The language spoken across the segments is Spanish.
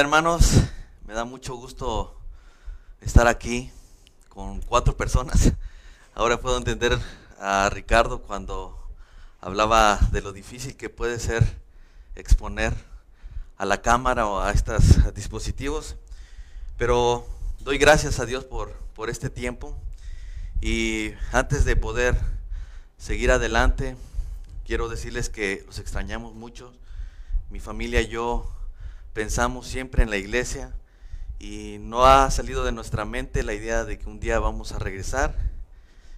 Hermanos, me da mucho gusto estar aquí con cuatro personas. Ahora puedo entender a Ricardo cuando hablaba de lo difícil que puede ser exponer a la cámara o a estos dispositivos. Pero doy gracias a Dios por, por este tiempo. Y antes de poder seguir adelante, quiero decirles que los extrañamos mucho. Mi familia y yo pensamos siempre en la iglesia y no ha salido de nuestra mente la idea de que un día vamos a regresar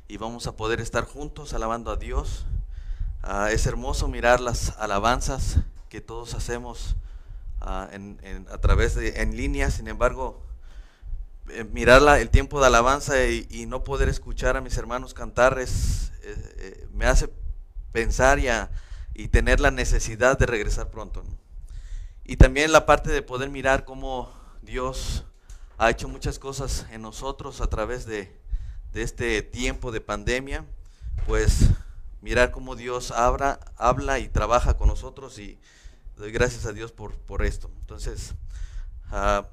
y vamos a poder estar juntos alabando a Dios. Ah, es hermoso mirar las alabanzas que todos hacemos ah, a través de en línea, sin embargo, eh, mirar el tiempo de alabanza y, no poder escuchar a mis hermanos cantar es, eh, eh, me hace pensar y, y, tener la necesidad de regresar pronto. Y también la parte de poder mirar cómo Dios ha hecho muchas cosas en nosotros a través de, este tiempo de pandemia, pues mirar cómo Dios habla, habla y trabaja con nosotros y doy gracias a Dios por, por esto. Entonces, ah,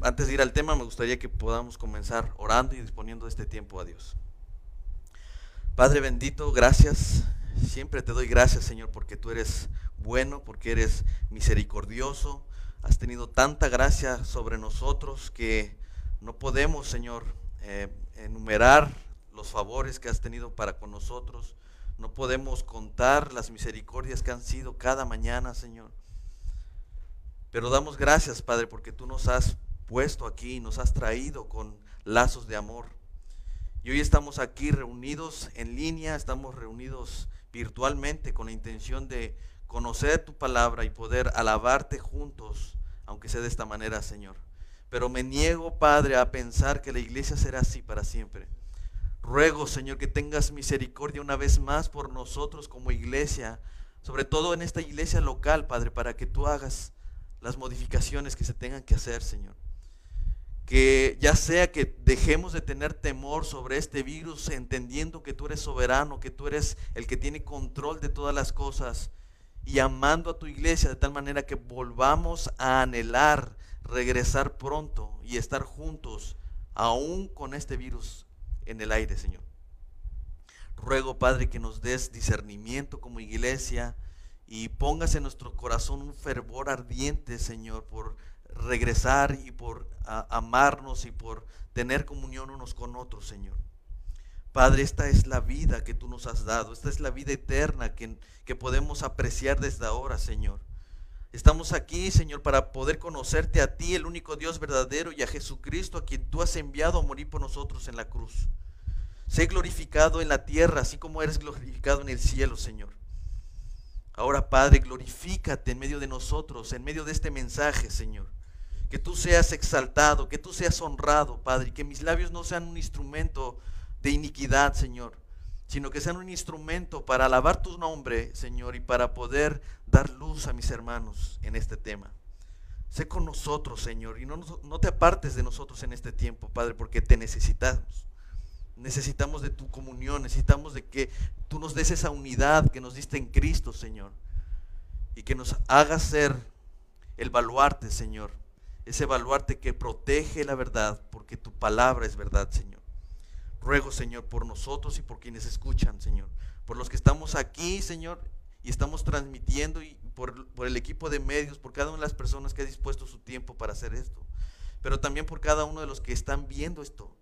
antes de ir al tema, me gustaría que podamos comenzar orando y disponiendo este tiempo a Dios. Padre bendito, gracias. Siempre te doy gracias, Señor, porque tú eres bueno, porque eres misericordioso. Has tenido tanta gracia sobre nosotros que no podemos, Señor, eh, enumerar los favores que has tenido para con nosotros. No podemos contar las misericordias que han sido cada mañana, Señor. Pero damos gracias, Padre, porque tú nos has puesto aquí, nos has traído con lazos de amor. Y hoy estamos aquí reunidos en línea, estamos reunidos virtualmente con la intención de conocer tu palabra y poder alabarte juntos, aunque sea de esta manera, Señor. Pero me niego, Padre, a pensar que la iglesia será así para siempre. Ruego, Señor, que tengas misericordia una vez más por nosotros como iglesia, sobre todo en esta iglesia local, Padre, para que tú hagas las modificaciones que se tengan que hacer, Señor. Que ya sea que dejemos de tener temor sobre este virus, entendiendo que tú eres soberano, que tú eres el que tiene control de todas las cosas, y amando a tu iglesia de tal manera que volvamos a anhelar regresar pronto y estar juntos, aún con este virus en el aire, Señor. Ruego, Padre, que nos des discernimiento como iglesia y pongas en nuestro corazón un fervor ardiente, Señor, por regresar y por amarnos y por tener comunión unos con otros, Señor. Padre, esta es la vida que tú nos has dado, esta es la vida eterna que, que podemos apreciar desde ahora, Señor. Estamos aquí, Señor, para poder conocerte a ti, el único Dios verdadero, y a Jesucristo, a quien tú has enviado a morir por nosotros en la cruz. Sé glorificado en la tierra, así como eres glorificado en el cielo, Señor. Ahora, Padre, glorifícate en medio de nosotros, en medio de este mensaje, Señor. Que tú seas exaltado, que tú seas honrado, Padre, y que mis labios no sean un instrumento de iniquidad, Señor, sino que sean un instrumento para alabar tu nombre, Señor, y para poder dar luz a mis hermanos en este tema. Sé con nosotros, Señor, y no, no te apartes de nosotros en este tiempo, Padre, porque te necesitamos. Necesitamos de tu comunión, necesitamos de que tú nos des esa unidad que nos diste en Cristo, Señor, y que nos hagas ser el baluarte, Señor, ese baluarte que protege la verdad, porque tu palabra es verdad, Señor. Ruego, Señor, por nosotros y por quienes escuchan, Señor. Por los que estamos aquí, Señor, y estamos transmitiendo, y por, el equipo de medios, por cada una de las personas que ha dispuesto su tiempo para hacer esto. Pero también por cada uno de los que están viendo esto.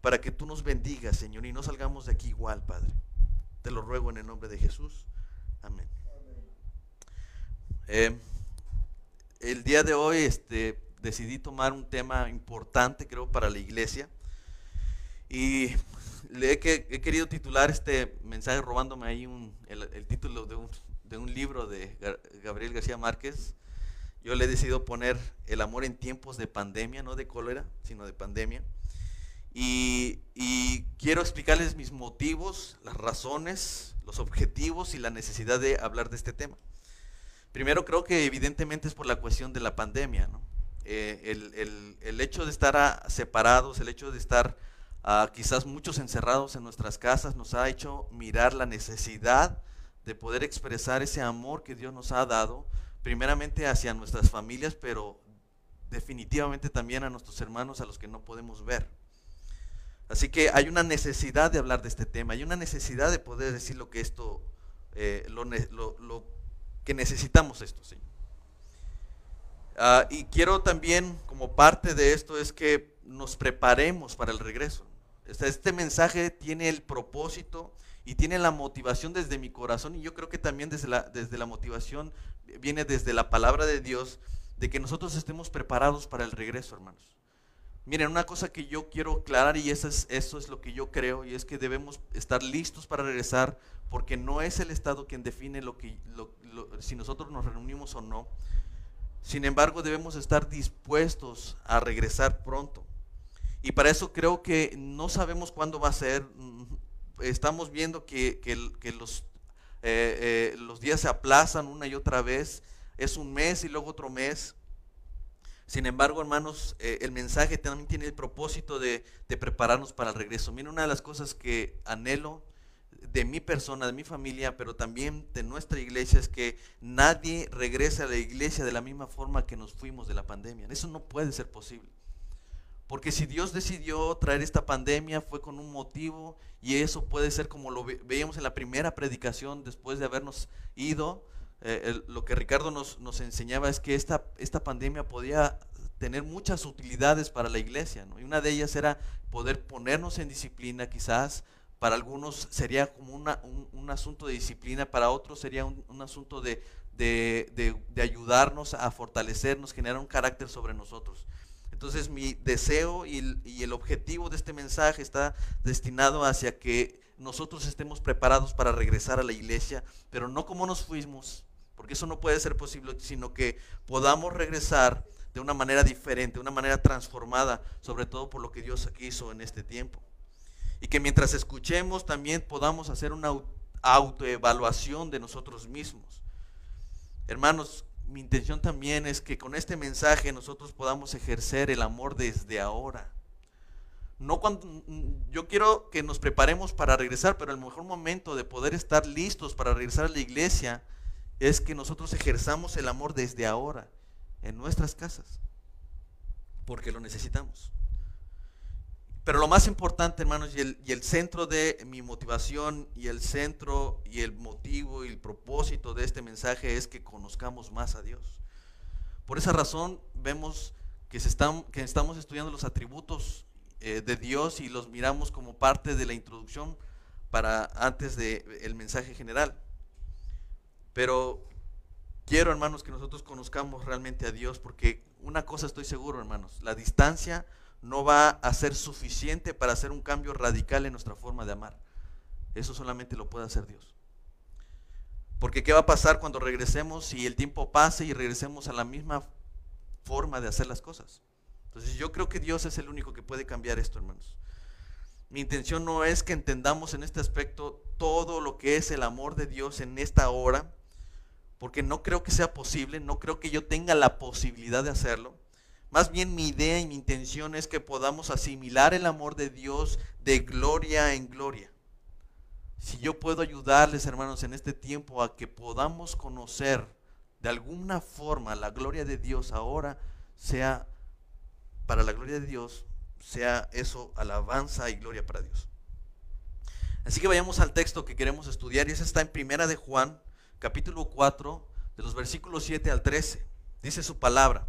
Para que tú nos bendigas, Señor, y no salgamos de aquí igual, Padre. Te lo ruego en el nombre de Jesús. Amén. Eh, el día de hoy este, decidí tomar un tema importante, creo, para la iglesia. Y le he, querido titular este mensaje robándome ahí el, título de un, libro de Gabriel García Márquez. Yo le he decidido poner el amor en tiempos de pandemia, no de cólera, sino de pandemia. Y, y, quiero explicarles mis motivos, las razones, los objetivos y la necesidad de hablar de este tema. Primero creo que evidentemente es por la cuestión de la pandemia. ¿no? Eh, el, el, el, hecho de estar separados, el hecho de estar quizás muchos encerrados en nuestras casas, nos ha hecho mirar la necesidad de poder expresar ese amor que Dios nos ha dado, primeramente hacia nuestras familias, pero definitivamente también a nuestros hermanos a los que no podemos ver. Así que hay una necesidad de hablar de este tema, hay una necesidad de poder decir lo que esto, eh, lo, que necesitamos esto, ¿sí? Ah, y quiero también, como parte de esto, es que nos preparemos para el regreso. Este, mensaje tiene el propósito y tiene la motivación desde mi corazón y yo creo que también desde la, desde la motivación viene desde la palabra de Dios de que nosotros estemos preparados para el regreso, hermanos. Miren, una cosa que yo quiero aclarar y eso es, eso es lo que yo creo y es que debemos estar listos para regresar porque no es el Estado quien define lo que, si nosotros nos reunimos o no. Sin embargo, debemos estar dispuestos a regresar pronto. Y para eso creo que no sabemos cuándo va a ser. Estamos viendo que, los, eh, eh, los días se aplazan una y otra vez es un mes y luego otro mes. Sin embargo, hermanos, eh, el mensaje también tiene el propósito de, prepararnos para el regreso. Miren, una de las cosas que anhelo de mi persona, de mi familia, pero también de nuestra iglesia es que nadie regrese a la iglesia de la misma forma que nos fuimos de la pandemia. Eso no puede ser posible. Porque si Dios decidió traer esta pandemia fue con un motivo y eso puede ser como lo veíamos en la primera predicación después de habernos ido eh, lo que Ricardo nos, enseñaba es que esta, esta pandemia podía tener muchas utilidades para la iglesia, y una de ellas era poder ponernos en disciplina quizás, para algunos sería como un, asunto de disciplina, para otros sería un, asunto de, ayudarnos a fortalecernos, generar un carácter sobre nosotros. Entonces mi deseo y el objetivo de este mensaje está destinado hacia que nosotros estemos preparados para regresar a la iglesia, pero no como nos fuimos, porque eso no puede ser posible, sino que podamos regresar de una manera diferente, una manera transformada, sobre todo por lo que Dios hizo en este tiempo. Y que mientras escuchemos también podamos hacer una autoevaluación de nosotros mismos. Hermanos, mi intención también es que con este mensaje nosotros podamos ejercer el amor desde ahora. No cuando yo quiero que nos preparemos para regresar, pero el mejor momento de poder estar listos para regresar a la iglesia es que nosotros ejerzamos el amor desde ahora en nuestras casas, porque lo necesitamos. Pero lo más importante, hermanos, y el, y el, centro de mi motivación y el centro y el motivo y el propósito de este mensaje es que conozcamos más a Dios. Por esa razón vemos que, se están, que estamos estudiando los atributos eh, de Dios y los miramos como parte de la introducción para antes del el mensaje general. Pero quiero, hermanos, que nosotros conozcamos realmente a Dios, porque una cosa estoy seguro, hermanos, la distancia no va a ser suficiente para hacer un cambio radical en nuestra forma de amar. Eso solamente lo puede hacer Dios. Porque ¿qué va a pasar cuando regresemos si el tiempo pase y regresemos a la misma forma de hacer las cosas? Entonces yo creo que Dios es el único que puede cambiar esto, hermanos. Mi intención no es que entendamos en este aspecto todo lo que es el amor de Dios en esta hora, porque no creo que sea posible, no creo que yo tenga la posibilidad de hacerlo. Más bien mi idea y mi intención es que podamos asimilar el amor de Dios de gloria en gloria. Si yo puedo ayudarles, hermanos, en este tiempo a que podamos conocer de alguna forma la gloria de Dios ahora, sea para la gloria de Dios, sea eso alabanza y gloria para Dios. Así que vayamos al texto que queremos estudiar y ese está en Primera de Juan, capítulo 4, de los versículos 7 al 13. Dice su palabra,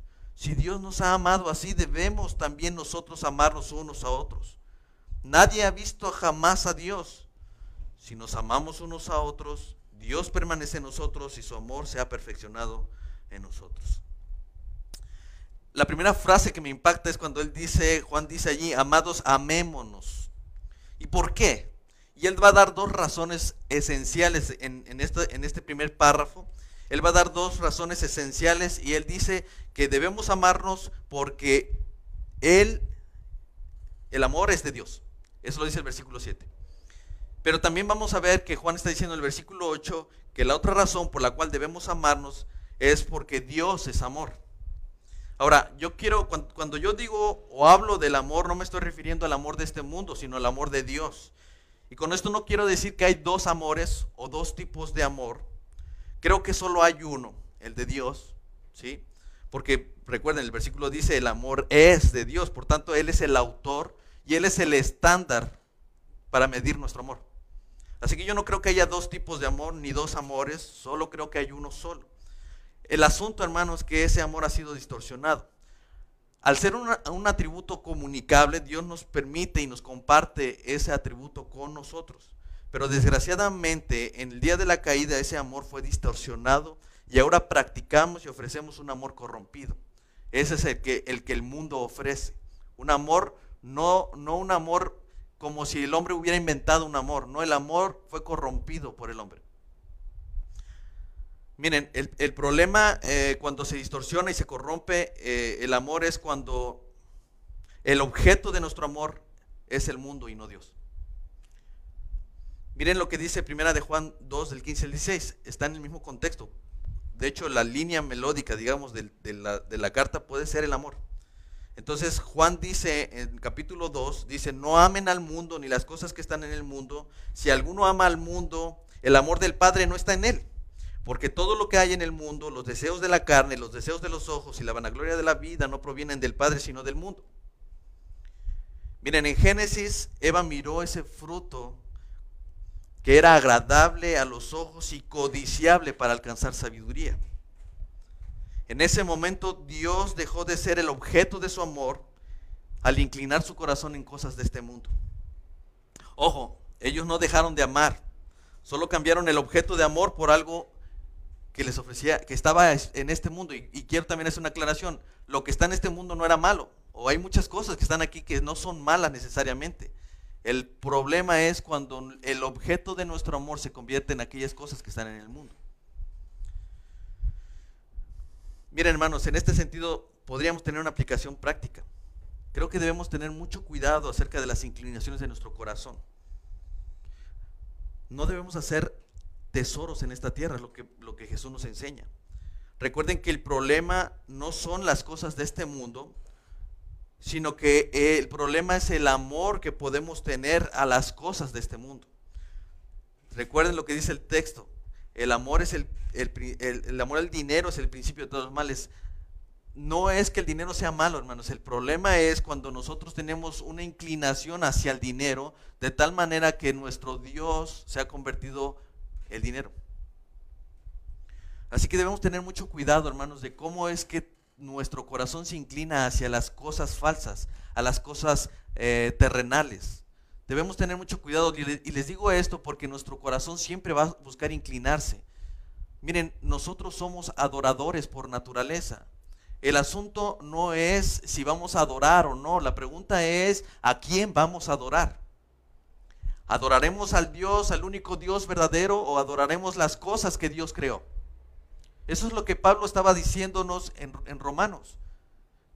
si Dios nos ha amado así, debemos también nosotros amarnos unos a otros. Nadie ha visto jamás a Dios. Si nos amamos unos a otros, Dios permanece en nosotros y su amor se ha perfeccionado en nosotros. La primera frase que me impacta es cuando él dice, Juan dice allí, amados, amémonos. ¿Y por qué? Y él va a dar dos razones esenciales en, este, en este primer párrafo. Él va a dar dos razones esenciales y Él dice que debemos amarnos porque Él, el amor es de Dios. Eso lo dice el versículo 7. Pero también vamos a ver que Juan está diciendo en el versículo 8 que la otra razón por la cual debemos amarnos es porque Dios es amor. Ahora, yo quiero, cuando, yo digo o hablo del amor, no me estoy refiriendo al amor de este mundo, sino al amor de Dios. Y con esto no quiero decir que hay dos amores o dos tipos de amor. Creo que solo hay uno, el de Dios, ¿sí? Porque recuerden, el versículo dice, el amor es de Dios, por tanto, Él es el autor y Él es el estándar para medir nuestro amor. Así que yo no creo que haya dos tipos de amor ni dos amores, solo creo que hay uno solo. El asunto, hermanos, es que ese amor ha sido distorsionado. Al ser un atributo comunicable, Dios nos permite y nos comparte ese atributo con nosotros. Pero desgraciadamente, en el día de la caída, ese amor fue distorsionado y ahora practicamos y ofrecemos un amor corrompido. Ese es el que el, que el mundo ofrece. Un amor, no, no un amor como si el hombre hubiera inventado un amor. No, el amor fue corrompido por el hombre. Miren, el, problema eh, cuando se distorsiona y se corrompe eh, el amor es cuando el objeto de nuestro amor es el mundo y no Dios. Miren lo que dice Primera de Juan 2 del 15 al 16, está en el mismo contexto. De hecho, la línea melódica, digamos, de, la, carta puede ser el amor. Entonces Juan dice en capítulo 2, dice, no amen al mundo ni las cosas que están en el mundo. Si alguno ama al mundo, el amor del Padre no está en él. Porque todo lo que hay en el mundo, los deseos de la carne, los deseos de los ojos y la vanagloria de la vida no provienen del Padre, sino del mundo. Miren, en Génesis, Eva miró ese fruto que era agradable a los ojos y codiciable para alcanzar sabiduría. En ese momento Dios dejó de ser el objeto de su amor al inclinar su corazón en cosas de este mundo. Ojo, ellos no dejaron de amar, solo cambiaron el objeto de amor por algo que les ofrecía, que estaba en este mundo. Y, quiero también hacer una aclaración, lo que está en este mundo no era malo, o hay muchas cosas que están aquí que no son malas necesariamente. El problema es cuando el objeto de nuestro amor se convierte en aquellas cosas que están en el mundo. Miren hermanos, en este sentido podríamos tener una aplicación práctica. Creo que debemos tener mucho cuidado acerca de las inclinaciones de nuestro corazón. No debemos hacer tesoros en esta tierra, es lo que, lo que Jesús nos enseña. Recuerden que el problema no son las cosas de este mundo, sino que el problema es el amor que podemos tener a las cosas de este mundo. Recuerden lo que dice el texto. El amor es el, el, amor al dinero es el principio de todos los males. No es que el dinero sea malo, hermanos. El problema es cuando nosotros tenemos una inclinación hacia el dinero de tal manera que nuestro Dios se ha convertido el dinero. Así que debemos tener mucho cuidado, hermanos, de cómo es que nuestro corazón se inclina hacia las cosas falsas, a las cosas eh, terrenales. Debemos tener mucho cuidado y les digo esto porque nuestro corazón siempre va a buscar inclinarse. Miren, nosotros somos adoradores por naturaleza. El asunto no es si vamos a adorar o no, la pregunta es a quién vamos a adorar. ¿Adoraremos al Dios, al único Dios verdadero o adoraremos las cosas que Dios creó? Eso es lo que Pablo estaba diciéndonos en, Romanos,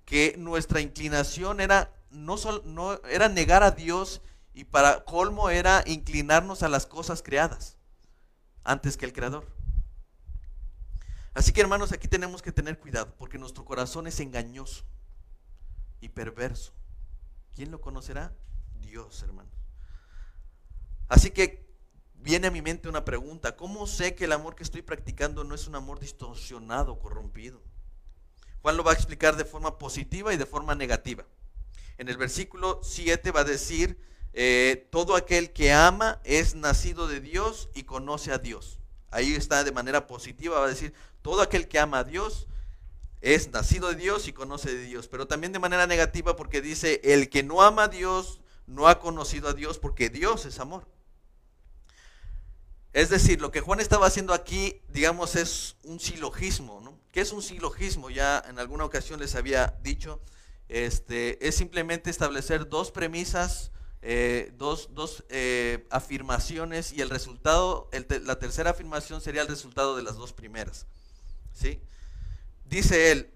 que nuestra inclinación era no, era negar a Dios y para colmo era inclinarnos a las cosas creadas antes que el creador. Así que hermanos, aquí tenemos que tener cuidado porque nuestro corazón es engañoso y perverso. ¿Quién lo conocerá? Dios, hermano. Así que viene a mi mente una pregunta, ¿cómo sé que el amor que estoy practicando no es un amor distorsionado, corrompido? Juan lo va a explicar de forma positiva y de forma negativa. En el versículo 7 va a decir, eh, todo aquel que ama es nacido de Dios y conoce a Dios. Ahí está de manera positiva, va a decir, todo aquel que ama a Dios es nacido de Dios y conoce de Dios. Pero también de manera negativa porque dice, el que no ama a Dios no ha conocido a Dios porque Dios es amor. Es decir, lo que Juan estaba haciendo aquí, digamos, es un silogismo, ¿no? ¿Qué es un silogismo? Ya en alguna ocasión les había dicho, este, es simplemente establecer dos premisas, eh, dos, eh, afirmaciones y el resultado, la tercera afirmación sería el resultado de las dos primeras. ¿sí? Dice él,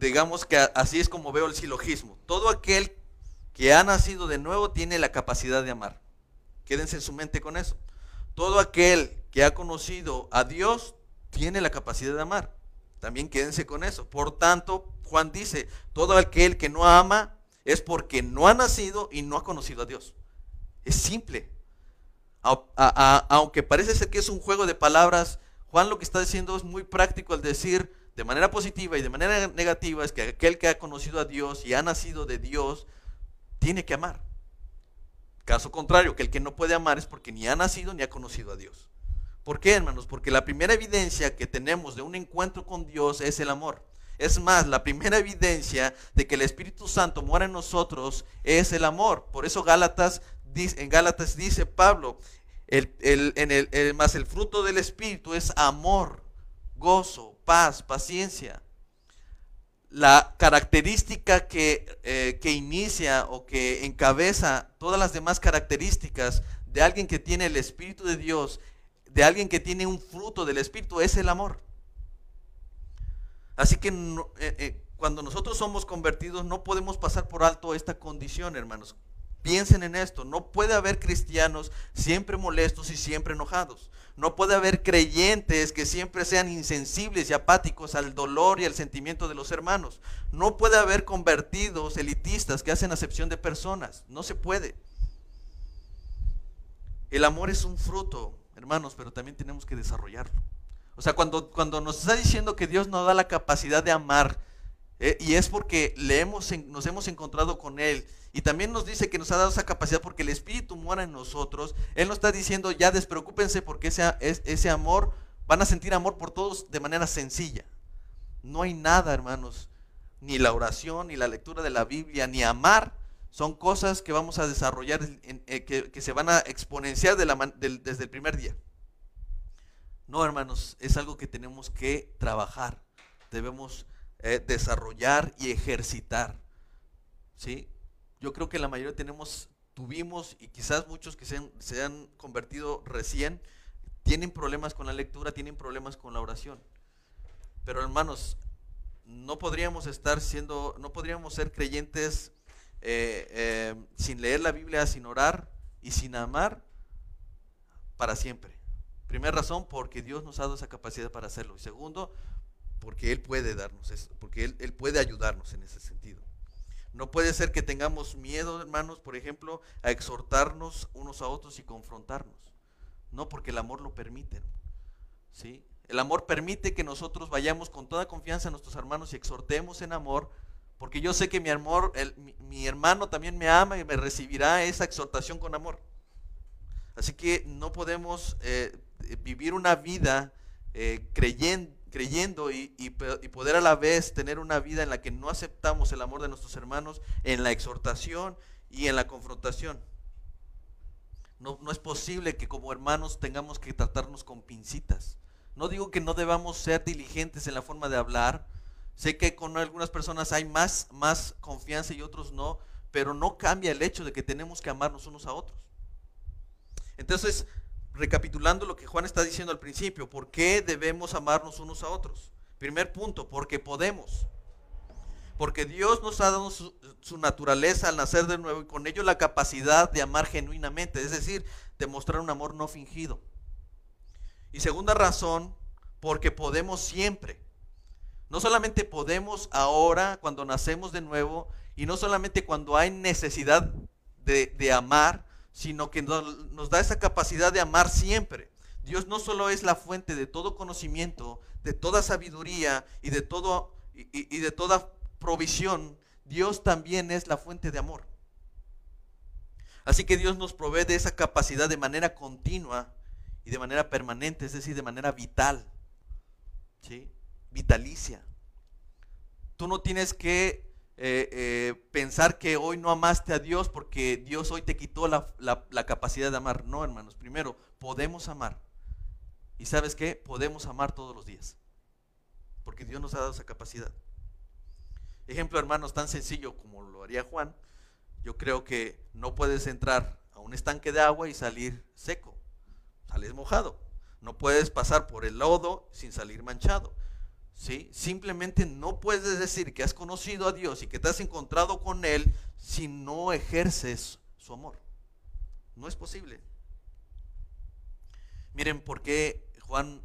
digamos que así es como veo el silogismo. Todo aquel que ha nacido de nuevo tiene la capacidad de amar. Quédense en su mente con eso. Todo aquel que ha conocido a Dios tiene la capacidad de amar. También quédense con eso. Por tanto, Juan dice, todo aquel que no ama es porque no ha nacido y no ha conocido a Dios. Es simple. aunque parece ser que es un juego de palabras, Juan lo que está diciendo es muy práctico al decir de manera positiva y de manera negativa es que aquel que ha conocido a Dios y ha nacido de Dios tiene que amar. Caso contrario, que el que no puede amar es porque ni ha nacido ni ha conocido a Dios. ¿Por qué, hermanos? Porque la primera evidencia que tenemos de un encuentro con Dios es el amor. Es más, la primera evidencia de que el Espíritu Santo muera en nosotros es el amor. Por eso Gálatas, en Gálatas dice Pablo, el, el, más el fruto del Espíritu es amor, gozo, paz, paciencia. La característica que, eh, que inicia o que encabeza todas las demás características de alguien que tiene el Espíritu de Dios, de alguien que tiene un fruto del Espíritu, es el amor. Así que eh, eh, cuando nosotros somos convertidos no podemos pasar por alto esta condición, hermanos. Piensen en esto, no puede haber cristianos siempre molestos y siempre enojados. No puede haber creyentes que siempre sean insensibles y apáticos al dolor y al sentimiento de los hermanos. No puede haber convertidos elitistas que hacen acepción de personas. No se puede. El amor es un fruto, hermanos, pero también tenemos que desarrollarlo. O sea, cuando, cuando nos está diciendo que Dios nos da la capacidad de amar, eh, y es porque le hemos, nos hemos encontrado con Él, y también nos dice que nos ha dado esa capacidad porque el Espíritu mora en nosotros, Él nos está diciendo, ya despreocúpense porque ese, ese amor, van a sentir amor por todos de manera sencilla. No hay nada, hermanos, ni la oración, ni la lectura de la Biblia, ni amar, son cosas que vamos a desarrollar, eh, que, se van a exponenciar desde el primer día. No, hermanos, es algo que tenemos que trabajar, debemos eh, desarrollar y ejercitar. ¿sí? Yo creo que la mayoría tenemos, tuvimos y quizás muchos que se han, se han convertido recién, tienen problemas con la lectura, tienen problemas con la oración. Pero hermanos, no podríamos estar siendo, no podríamos ser creyentes eh, eh, sin leer la Biblia, sin orar y sin amar para siempre. Primera razón, porque Dios nos ha dado esa capacidad para hacerlo. Y segundo, porque Él puede darnos eso, porque él, él, puede ayudarnos en ese sentido. No puede ser que tengamos miedo, hermanos, por ejemplo, a exhortarnos unos a otros y confrontarnos. No, porque el amor lo permite. ¿sí? El amor permite que nosotros vayamos con toda confianza a nuestros hermanos y exhortemos en amor, porque yo sé que mi, amor, mi hermano también me ama y me recibirá esa exhortación con amor. Así que no podemos eh, vivir una vida eh, creyendo, creyendo y, poder a la vez tener una vida en la que no aceptamos el amor de nuestros hermanos en la exhortación y en la confrontación. No, no, es posible que como hermanos tengamos que tratarnos con pincitas. No digo que no debamos ser diligentes en la forma de hablar. Sé que con algunas personas hay más, más confianza y otros no, pero no cambia el hecho de que tenemos que amarnos unos a otros. Entonces, recapitulando lo que Juan está diciendo al principio, ¿por qué debemos amarnos unos a otros? Primer punto, porque podemos. Porque Dios nos ha dado su, naturaleza al nacer de nuevo y con ello la capacidad de amar genuinamente, es decir, de mostrar un amor no fingido. Y segunda razón, porque podemos siempre. No solamente podemos ahora cuando nacemos de nuevo y no solamente cuando hay necesidad de, amar, sino que nos, da esa capacidad de amar siempre. Dios no solo es la fuente de todo conocimiento, de toda sabiduría y de, todo, y, de toda provisión, Dios también es la fuente de amor. Así que Dios nos provee de esa capacidad de manera continua y de manera permanente, es decir, de manera vital, vitalicia. Tú no tienes que eh, eh, pensar que hoy no amaste a Dios porque Dios hoy te quitó la, capacidad de amar. No, hermanos. Primero, podemos amar. ¿Y sabes qué? Podemos amar todos los días. Porque Dios nos ha dado esa capacidad. Ejemplo, hermanos, tan sencillo como lo haría Juan. Yo creo que no puedes entrar a un estanque de agua y salir seco. Sales mojado. No puedes pasar por el lodo sin salir manchado. ¿Sí? Simplemente no puedes decir que has conocido a Dios y que te has encontrado con Él si no ejerces su amor. No es posible. Miren por qué Juan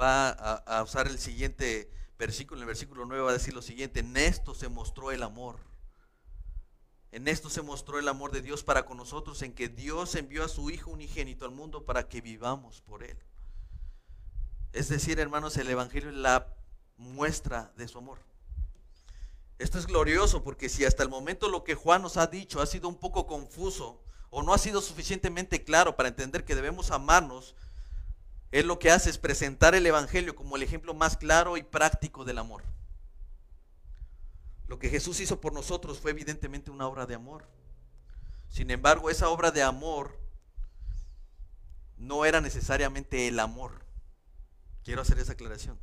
va a, usar el siguiente versículo. En el versículo 9 va a decir lo siguiente. En esto se mostró el amor. En esto se mostró el amor de Dios para con nosotros, en que Dios envió a su Hijo unigénito al mundo para que vivamos por Él. Es decir, hermanos, el Evangelio es la muestra de su amor. Esto es glorioso porque si hasta el momento lo que Juan nos ha dicho ha sido un poco confuso o no ha sido suficientemente claro para entender que debemos amarnos, él lo que hace es presentar el Evangelio como el ejemplo más claro y práctico del amor. Lo que Jesús hizo por nosotros fue evidentemente una obra de amor. Sin embargo, esa obra de amor no era necesariamente el amor. Quiero hacer esa aclaración.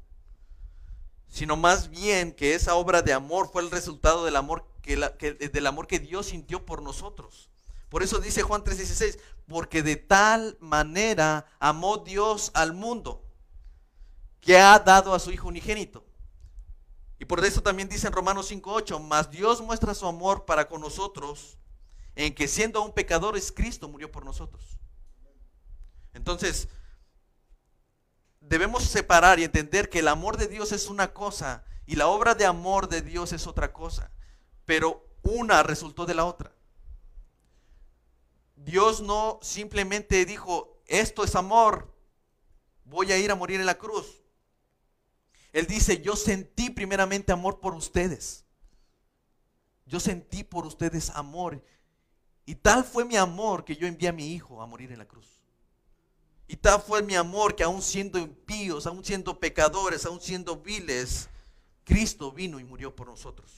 Sino más bien que esa obra de amor fue el resultado del amor que, del amor que Dios sintió por nosotros. Por eso dice Juan 3:16, porque de tal manera amó Dios al mundo, que ha dado a su Hijo unigénito. Y por eso también dice en Romanos 5:8, mas Dios muestra su amor para con nosotros, en que siendo aún pecadores, Cristo murió por nosotros. Entonces, debemos separar y entender que el amor de Dios es una cosa y la obra de amor de Dios es otra cosa, pero una resultó de la otra. Dios no simplemente dijo, esto es amor, voy a ir a morir en la cruz. Él dice, yo sentí primeramente amor por ustedes. Yo sentí por ustedes amor. Y tal fue mi amor que yo envié a mi hijo a morir en la cruz. Y tal fue mi amor que aún siendo impíos, aún siendo pecadores, aún siendo viles, Cristo vino y murió por nosotros.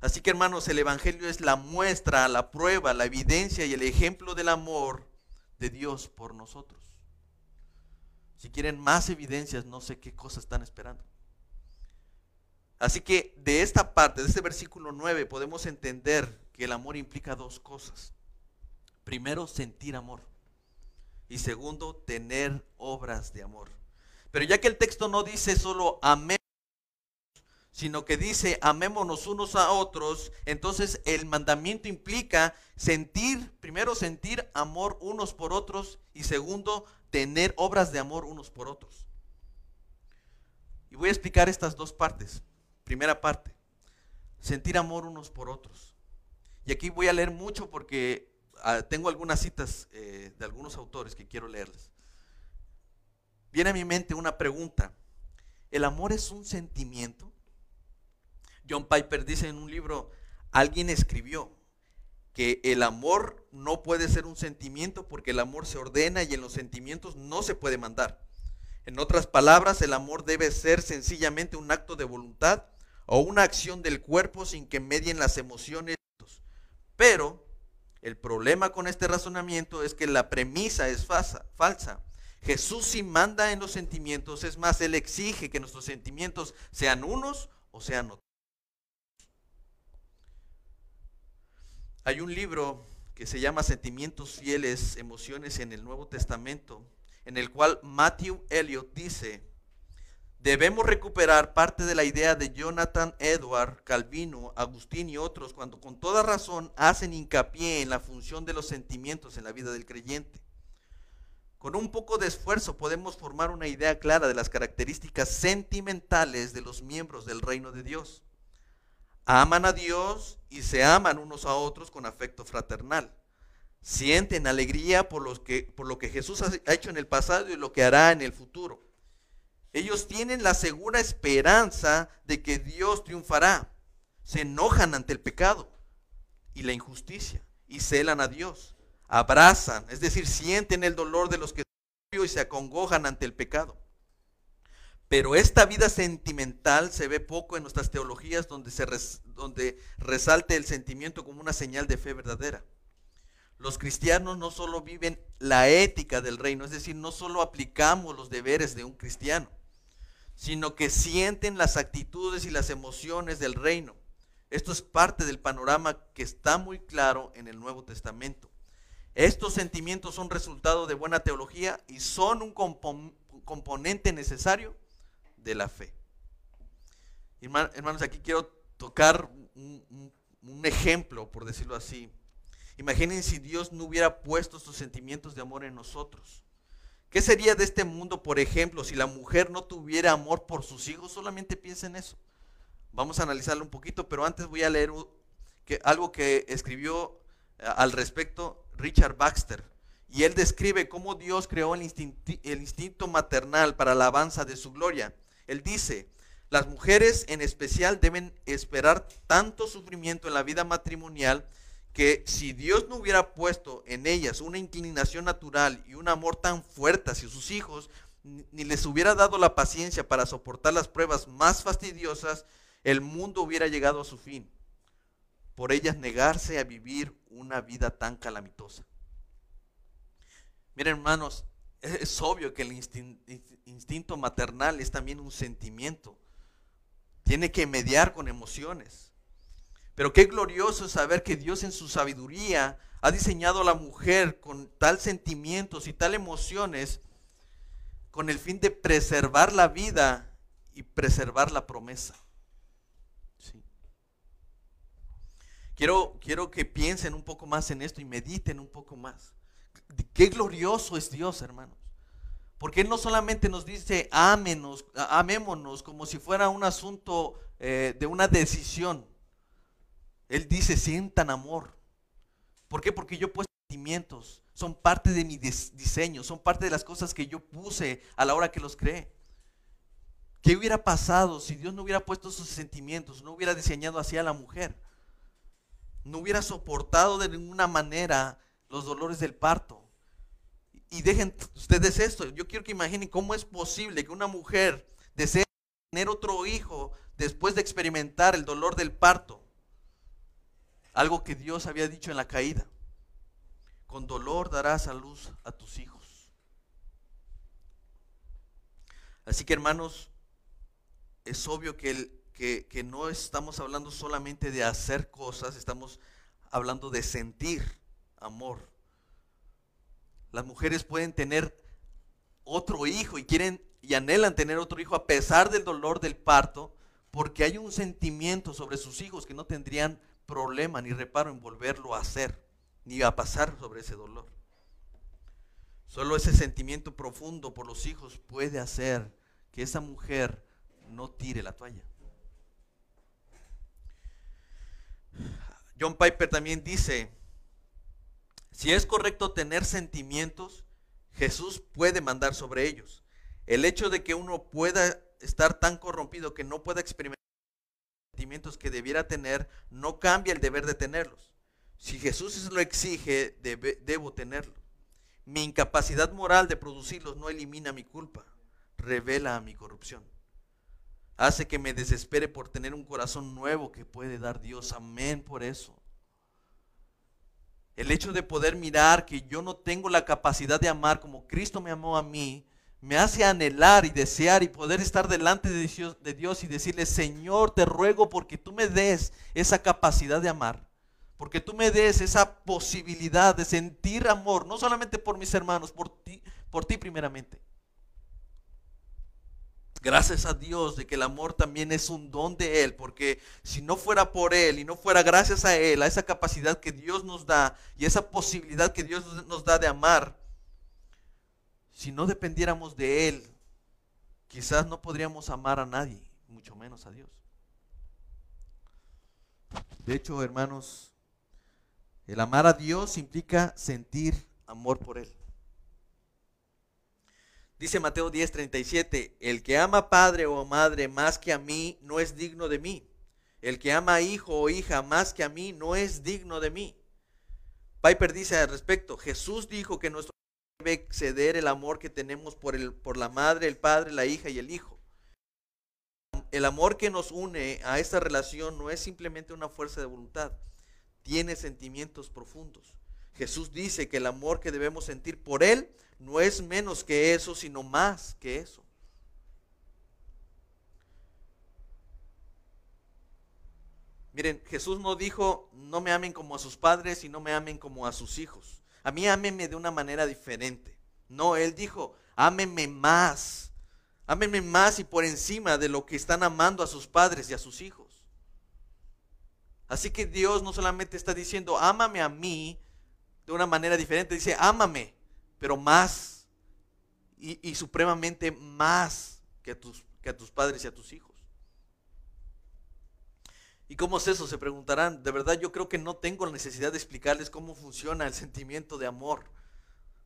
Así que hermanos, el Evangelio es la muestra, la prueba, la evidencia y el ejemplo del amor de Dios por nosotros. Si quieren más evidencias, no sé qué cosas están esperando. Así que de esta parte, de este versículo 9, podemos entender que el amor implica dos cosas. Primero, sentir amor. Y segundo, tener obras de amor. Pero ya que el texto no dice solo amén, sino que dice amémonos unos a otros, entonces el mandamiento implica sentir, primero sentir amor unos por otros y segundo tener obras de amor unos por otros. Y voy a explicar estas dos partes. Primera parte, sentir amor unos por otros. Y aquí voy a leer mucho porque ah, tengo algunas citas eh, de algunos autores que quiero leerles. Viene a mi mente una pregunta. ¿El amor es un sentimiento? John Piper dice en un libro, alguien escribió que el amor no puede ser un sentimiento porque el amor se ordena y en los sentimientos no se puede mandar. En otras palabras, el amor debe ser sencillamente un acto de voluntad o una acción del cuerpo sin que medien las emociones. Pero el problema con este razonamiento es que la premisa es falsa. Jesús sí manda en los sentimientos, es más, Él exige que nuestros sentimientos sean unos o sean otros. Hay un libro que se llama Sentimientos Fieles, Emociones en el Nuevo Testamento, en el cual Matthew Elliot dice, debemos recuperar parte de la idea de Jonathan Edward, Calvino, Agustín y otros, cuando con toda razón hacen hincapié en la función de los sentimientos en la vida del creyente. Con un poco de esfuerzo podemos formar una idea clara de las características sentimentales de los miembros del reino de Dios aman a Dios y se aman unos a otros con afecto fraternal. Sienten alegría por, por lo que Jesús ha hecho en el pasado y lo que hará en el futuro. Ellos tienen la segura esperanza de que Dios triunfará. Se enojan ante el pecado y la injusticia y celan a Dios. Abrazan, es decir, sienten el dolor de los que y se acongojan ante el pecado. Pero esta vida sentimental se ve poco en nuestras teologías donde, se donde resalte el sentimiento como una señal de fe verdadera. Los cristianos no solo viven la ética del reino, es decir, no solo aplicamos los deberes de un cristiano, sino que sienten las actitudes y las emociones del reino. Esto es parte del panorama que está muy claro en el Nuevo Testamento. Estos sentimientos son resultado de buena teología y son un componente necesario de la fe. Hermanos, aquí quiero tocar un, ejemplo, por decirlo así. Imaginen si Dios no hubiera puesto estos sentimientos de amor en nosotros. ¿Qué sería de este mundo, por ejemplo, si la mujer no tuviera amor por sus hijos? Solamente piensen en eso. Vamos a analizarlo un poquito, pero antes voy a leer algo que escribió eh, al respecto Richard Baxter. Y él describe cómo Dios creó el, el instinto maternal para la alabanza de su gloria. Él dice, las mujeres en especial deben esperar tanto sufrimiento en la vida matrimonial que si Dios no hubiera puesto en ellas una inclinación natural y un amor tan fuerte hacia sus hijos, ni les hubiera dado la paciencia para soportar las pruebas más fastidiosas, el mundo hubiera llegado a su fin. Por ellas negarse a vivir una vida tan calamitosa. Miren hermanos, es obvio que el instinto maternal es también un sentimiento tiene que mediar con emociones. Pero qué glorioso saber que Dios en su sabiduría ha diseñado a la mujer con tal sentimientos y tal emociones con el fin de preservar la vida y preservar la promesa. Quiero, quiero que piensen un poco más en esto y mediten un poco más. Qué glorioso es Dios, hermanos. Porque Él no solamente nos dice amémonos como si fuera un asunto eh, de una decisión. Él dice sientan amor. ¿Por qué? Porque yo he puesto sentimientos. Son parte de mi diseño, son parte de las cosas que yo puse a la hora que los creé. ¿Qué hubiera pasado si Dios no hubiera puesto sus sentimientos, no hubiera diseñado así a la mujer? No hubiera soportado de ninguna manera los dolores del parto. Y dejen ustedes esto, yo quiero que imaginen cómo es posible que una mujer desee tener otro hijo después de experimentar el dolor del parto. Algo que Dios había dicho en la caída. Con dolor darás a luz a tus hijos. Así que hermanos, es obvio que, que, no estamos hablando solamente de hacer cosas, estamos hablando de sentir amor las mujeres pueden tener otro hijo y quieren y anhelan tener otro hijo a pesar del dolor del parto, porque hay un sentimiento sobre sus hijos que no tendrían problema ni reparo en volverlo a hacer, ni a pasar sobre ese dolor. Solo ese sentimiento profundo por los hijos puede hacer que esa mujer no tire la toalla. John Piper también dice, si es correcto tener sentimientos, Jesús puede mandar sobre ellos. El hecho de que uno pueda estar tan corrompido que no pueda experimentar sentimientos que debiera tener, no cambia el deber de tenerlos. Si Jesús lo exige, debo tenerlos. Mi incapacidad moral de producirlos no elimina mi culpa, revela mi corrupción. Hace que me desespere por tener un corazón nuevo que puede dar Dios. Amén por eso. El hecho de poder mirar que yo no tengo la capacidad de amar como Cristo me amó a mí, me hace anhelar y desear y poder estar delante de Dios, y decirle, Señor, te ruego porque tú me des esa capacidad de amar, porque tú me des esa posibilidad de sentir amor, no solamente por mis hermanos, por ti, por ti primeramente. Gracias a Dios de que el amor también es un don de Él, porque si no fuera por Él y no fuera gracias a Él, a esa capacidad que Dios nos da y esa posibilidad que Dios nos da de amar, si no dependiéramos de Él, quizás no podríamos amar a nadie, mucho menos a Dios. De hecho, hermanos, el amar a Dios implica sentir amor por Él. Dice Mateo 10:37, el que ama padre o madre más que a mí no es digno de mí. El que ama hijo o hija más que a mí no es digno de mí. Piper dice al respecto, Jesús dijo que nuestro debe exceder el amor que tenemos por, el, por la madre, el padre, la hija y el hijo. El amor que nos une a esta relación no es simplemente una fuerza de voluntad, tiene sentimientos profundos. Jesús dice que el amor que debemos sentir por Él no es menos que eso, sino más que eso. Miren, Jesús no dijo, no me amen como a sus padres y no me amen como a sus hijos. A mí ámenme de una manera diferente. No, Él dijo, ámenme más. Ámenme más y por encima de lo que están amando a sus padres y a sus hijos. Así que Dios no solamente está diciendo, ámame a mí de una manera diferente, dice, ámame, pero más y, supremamente más que a, tus, que a tus padres y a tus hijos. ¿Y cómo es eso? Se preguntarán. De verdad yo creo que no tengo la necesidad de explicarles cómo funciona el sentimiento de amor.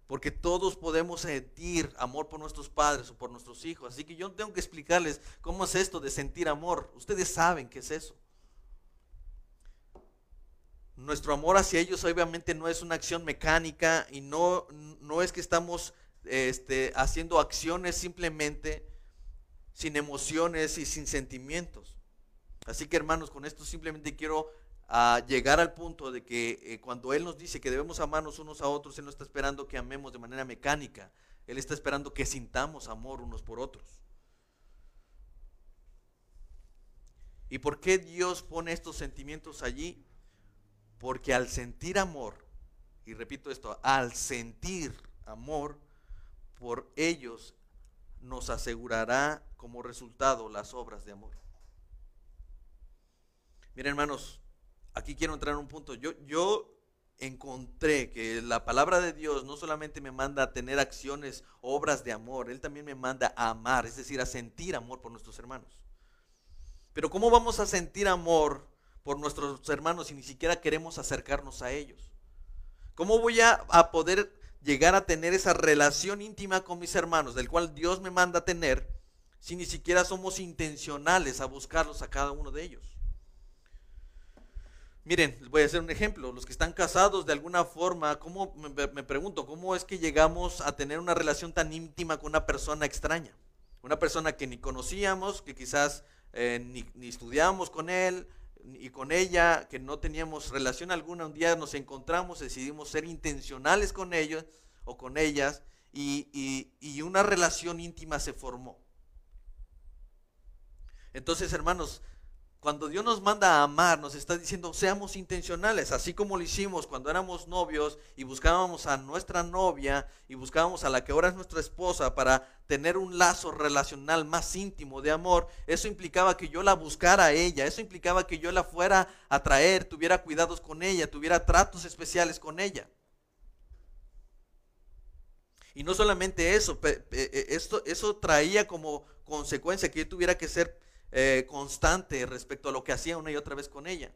Porque todos podemos sentir amor por nuestros padres o por nuestros hijos. Así que yo no tengo que explicarles cómo es esto de sentir amor. Ustedes saben qué es eso. Nuestro amor hacia ellos obviamente no es una acción mecánica y no, no es que estamos este, haciendo acciones simplemente sin emociones y sin sentimientos. Así que hermanos, con esto simplemente quiero ah, llegar al punto de que eh, cuando Él nos dice que debemos amarnos unos a otros, Él no está esperando que amemos de manera mecánica, Él está esperando que sintamos amor unos por otros. ¿Y por qué Dios pone estos sentimientos allí? Porque al sentir amor, y repito esto, al sentir amor por ellos, nos asegurará como resultado las obras de amor. Miren hermanos, aquí quiero entrar en un punto. Yo, yo encontré que la palabra de Dios no solamente me manda a tener acciones, obras de amor, Él también me manda a amar, es decir, a sentir amor por nuestros hermanos. Pero ¿cómo vamos a sentir amor por nuestros hermanos y ni siquiera queremos acercarnos a ellos? ¿Cómo voy a, poder llegar a tener esa relación íntima con mis hermanos, del cual Dios me manda a tener, si ni siquiera somos intencionales a buscarlos a cada uno de ellos? Miren, voy a hacer un ejemplo. Los que están casados de alguna forma, ¿cómo, me, pregunto, cómo es que llegamos a tener una relación tan íntima con una persona extraña? Una persona que ni conocíamos, que quizás eh, ni, ni estudiamos con él, y con ella, que no teníamos relación alguna, un día nos encontramos, decidimos ser intencionales con ellos o con ellas y, y una relación íntima se formó. Entonces, hermanos, cuando Dios nos manda a amar, nos está diciendo, seamos intencionales, así como lo hicimos cuando éramos novios y buscábamos a nuestra novia y buscábamos a la que ahora es nuestra esposa para tener un lazo relacional más íntimo de amor. Eso implicaba que yo la buscara a ella, eso implicaba que yo la fuera a traer, tuviera cuidados con ella, tuviera tratos especiales con ella. Y no solamente eso, e, esto, eso traía como consecuencia que yo tuviera que ser eh, constante respecto a lo que hacía una y otra vez con ella.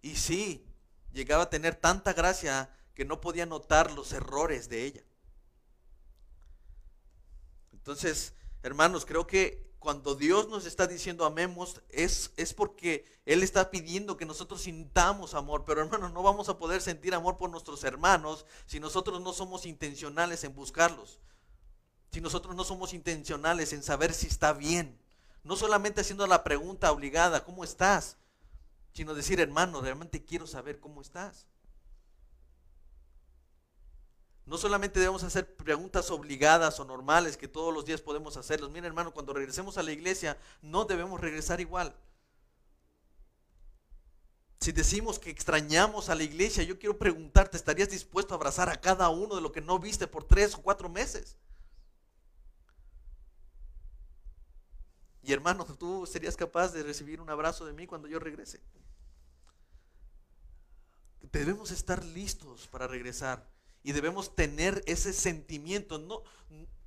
Y sí, llegaba a tener tanta gracia que no podía notar los errores de ella. Entonces, hermanos, creo que cuando Dios nos está diciendo amemos, es, es porque Él está pidiendo que nosotros sintamos amor. Pero hermanos, no vamos a poder sentir amor por nuestros hermanos si nosotros no somos intencionales en buscarlos. Si nosotros no somos intencionales en saber si está bien. No solamente haciendo la pregunta obligada, ¿cómo estás? Sino decir, hermano, realmente quiero saber cómo estás. No solamente debemos hacer preguntas obligadas o normales que todos los días podemos hacerlos. Mira, hermano, cuando regresemos a la iglesia, no debemos regresar igual. Si decimos que extrañamos a la iglesia, yo quiero preguntarte, ¿estarías dispuesto a abrazar a cada uno de lo que no viste por tres o cuatro meses? Y hermano, tú serías capaz de recibir un abrazo de mí cuando yo regrese. Debemos estar listos para regresar y debemos tener ese sentimiento. No,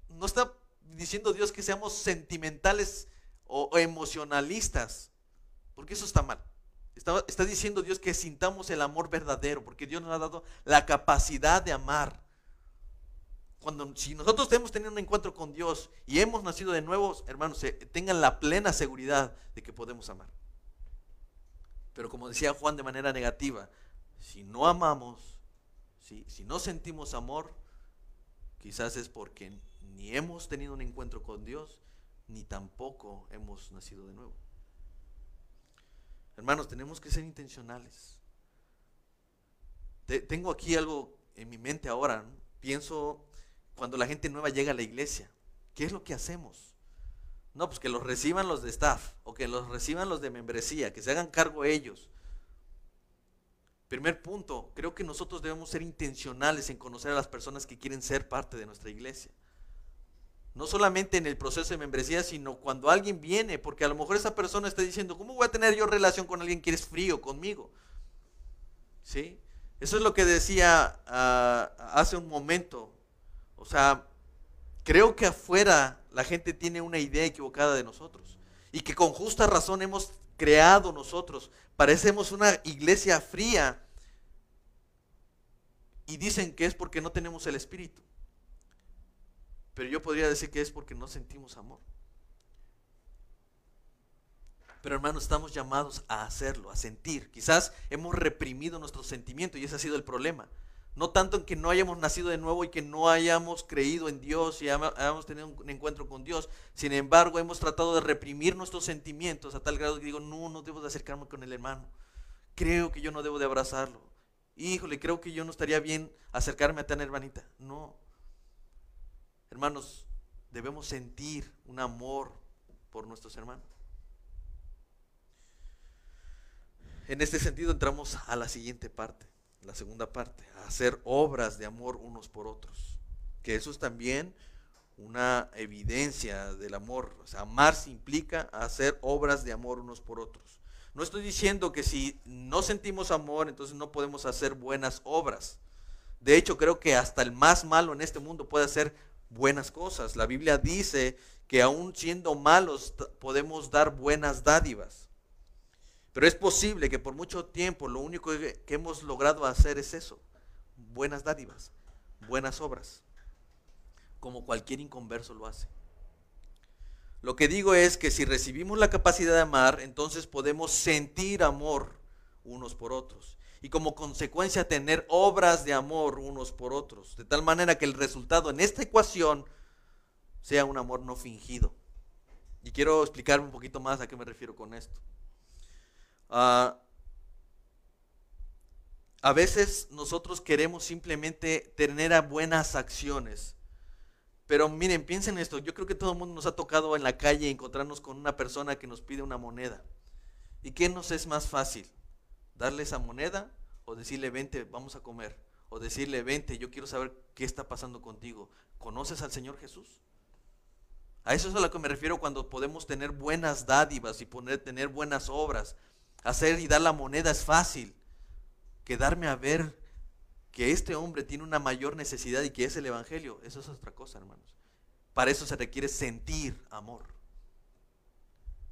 no está diciendo Dios que seamos sentimentales o, emocionalistas, porque eso está mal. Está, está diciendo Dios que sintamos el amor verdadero, porque Dios nos ha dado la capacidad de amar cuando si nosotros hemos tenido un encuentro con Dios y hemos nacido de nuevo, hermanos, tengan la plena seguridad de que podemos amar. Pero como decía Juan de manera negativa, si no amamos, si, si no sentimos amor, quizás es porque ni hemos tenido un encuentro con Dios, ni tampoco hemos nacido de nuevo. Hermanos, tenemos que ser intencionales. tengo aquí algo en mi mente ahora. Pienso cuando la gente nueva llega a la iglesia? ¿Qué es lo que hacemos? No, pues que los reciban los de staff o que los reciban los de membresía, que se hagan cargo ellos. Primer punto, creo que nosotros debemos ser intencionales en conocer a las personas que quieren ser parte de nuestra iglesia. No solamente en el proceso de membresía, sino cuando alguien viene, porque a lo mejor esa persona está diciendo, ¿cómo voy a tener yo relación con alguien que es frío conmigo? ¿Sí? Eso es lo que decía ah, hace un momento. O sea, creo que afuera la gente tiene una idea equivocada de nosotros y que con justa razón hemos creado nosotros. Parecemos una iglesia fría y dicen que es porque no tenemos el Espíritu. Pero yo podría decir que es porque no sentimos amor. Pero hermanos, estamos llamados a hacerlo, a sentir. Quizás hemos reprimido nuestros sentimientos y ese ha sido el problema. No tanto en que no hayamos nacido de nuevo y que no hayamos creído en Dios y hayamos tenido un encuentro con Dios. Sin embargo, hemos tratado de reprimir nuestros sentimientos a tal grado que digo, no, no debo de acercarme con el hermano. Creo que yo no debo de abrazarlo. Híjole, creo que yo no estaría bien acercarme a tan hermanita. No, Hermanos, debemos sentir un amor por nuestros hermanos. En este sentido entramos a la siguiente parte, la segunda parte, hacer obras de amor unos por otros. Que eso es también una evidencia del amor. O sea, implica hacer obras de amor unos por otros. No estoy diciendo que si no sentimos amor, entonces no podemos hacer buenas obras. De hecho, creo que hasta el más malo en este mundo puede hacer buenas cosas. La Biblia dice que aún siendo malos podemos dar buenas dádivas. Pero es posible que por mucho tiempo lo único que hemos logrado hacer es eso, buenas dádivas, buenas obras, como cualquier inconverso lo hace. Lo que digo es que si recibimos la capacidad de amar, entonces podemos sentir amor unos por otros y como consecuencia tener obras de amor unos por otros, de tal manera que el resultado en esta ecuación sea un amor no fingido. Y quiero explicar un poquito más a qué me refiero con esto. Ah, a veces nosotros queremos simplemente tener buenas acciones. Pero miren, piensen esto. Yo creo que todo el mundo nos ha tocado en la calle encontrarnos con una persona que nos pide una moneda. ¿Y qué nos es más fácil? darle esa moneda o decirle, vente, vamos a comer. O decirle, vente, yo quiero saber qué está pasando contigo. ¿Conoces al Señor Jesús? A eso es a lo que me refiero cuando podemos tener buenas dádivas y poner, tener buenas obras. Hacer y dar la moneda es fácil. Quedarme a ver que este hombre tiene una mayor necesidad y que es el Evangelio, eso es otra cosa, hermanos. Para eso se requiere sentir amor.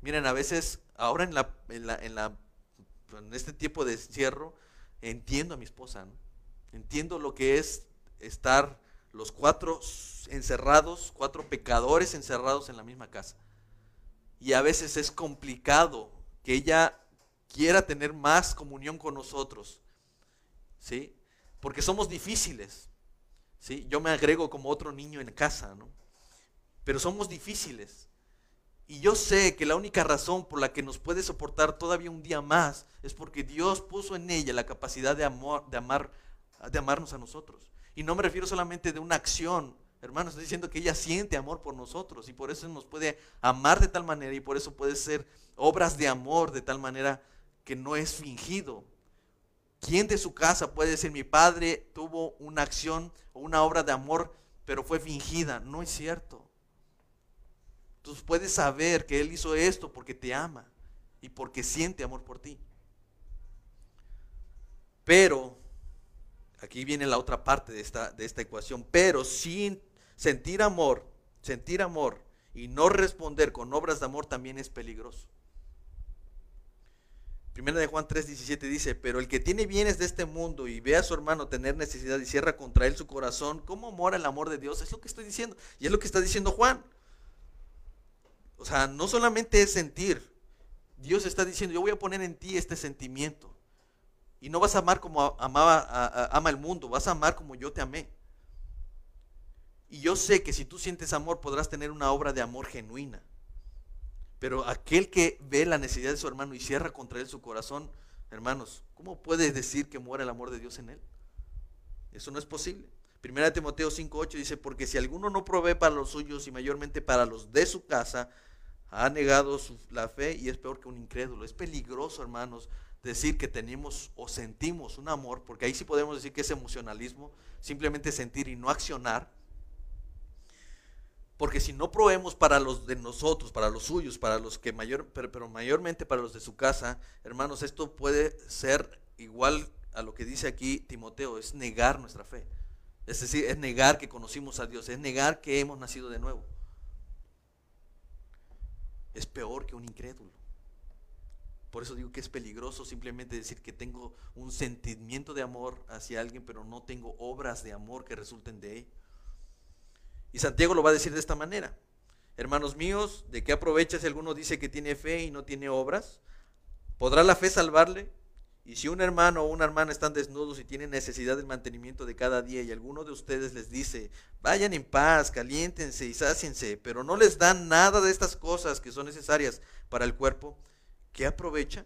Miren, a veces, ahora en la, en este tiempo de encierro, entiendo a mi esposa, entiendo lo que es estar los cuatro encerrados, cuatro pecadores encerrados en la misma casa. Y a veces es complicado que ella quiera tener más comunión con nosotros, ¿sí? Porque somos difíciles, ¿sí? Yo me agrego como otro niño en casa, ¿no? Pero somos difíciles. Y yo sé que la única razón por la que nos puede soportar todavía un día más es porque Dios puso en ella la capacidad de, amor, de, amar, de amarnos a nosotros. Y no me refiero solamente de una acción, hermanos, estoy diciendo que ella siente amor por nosotros y por eso nos puede amar de tal manera y por eso puede ser obras de amor de tal manera que no es fingido. ¿Quién de su casa puede decir mi padre tuvo una acción o una obra de amor pero fue fingida? No es cierto. Tú puedes saber que Él hizo esto porque te ama y porque siente amor por ti. Pero, aquí viene la otra parte de esta, de esta ecuación, pero sin sentir amor, sentir amor y no responder con obras de amor también es peligroso. Primera de Juan 3:17 dice, pero el que tiene bienes de este mundo y ve a su hermano tener necesidad y cierra contra él su corazón, ¿cómo mora el amor de Dios? Es lo que estoy diciendo. Y es lo que está diciendo Juan. O sea, no solamente es sentir. Dios está diciendo, yo voy a poner en ti este sentimiento. Y no vas a amar como amaba, ama el mundo, vas a amar como yo te amé. Y yo sé que si tú sientes amor podrás tener una obra de amor genuina. Pero aquel que ve la necesidad de su hermano y cierra contra él su corazón, hermanos, ¿cómo puede decir que muere el amor de Dios en él? Eso no es posible. Primera de Timoteo 5.8 dice, porque si alguno no provee para los suyos y mayormente para los de su casa, ha negado la fe y es peor que un incrédulo. Es peligroso, hermanos, decir que tenemos o sentimos un amor, porque ahí sí podemos decir que es emocionalismo, simplemente sentir y no accionar. Porque si no proveemos para los de nosotros, para los suyos, para los que mayor, pero, pero mayormente para los de su casa, hermanos, esto puede ser igual a lo que dice aquí Timoteo, es negar nuestra fe. Es decir, es negar que conocimos a Dios, es negar que hemos nacido de nuevo. Es peor que un incrédulo. Por eso digo que es peligroso simplemente decir que tengo un sentimiento de amor hacia alguien, pero no tengo obras de amor que resulten de él. Y Santiago lo va a decir de esta manera. Hermanos míos, ¿de qué aprovecha si alguno dice que tiene fe y no tiene obras? ¿Podrá la fe salvarle? Y si un hermano o una hermana están desnudos y tienen necesidad del mantenimiento de cada día y alguno de ustedes les dice, vayan en paz, caliéntense y sáciense, pero no les dan nada de estas cosas que son necesarias para el cuerpo, ¿qué aprovecha?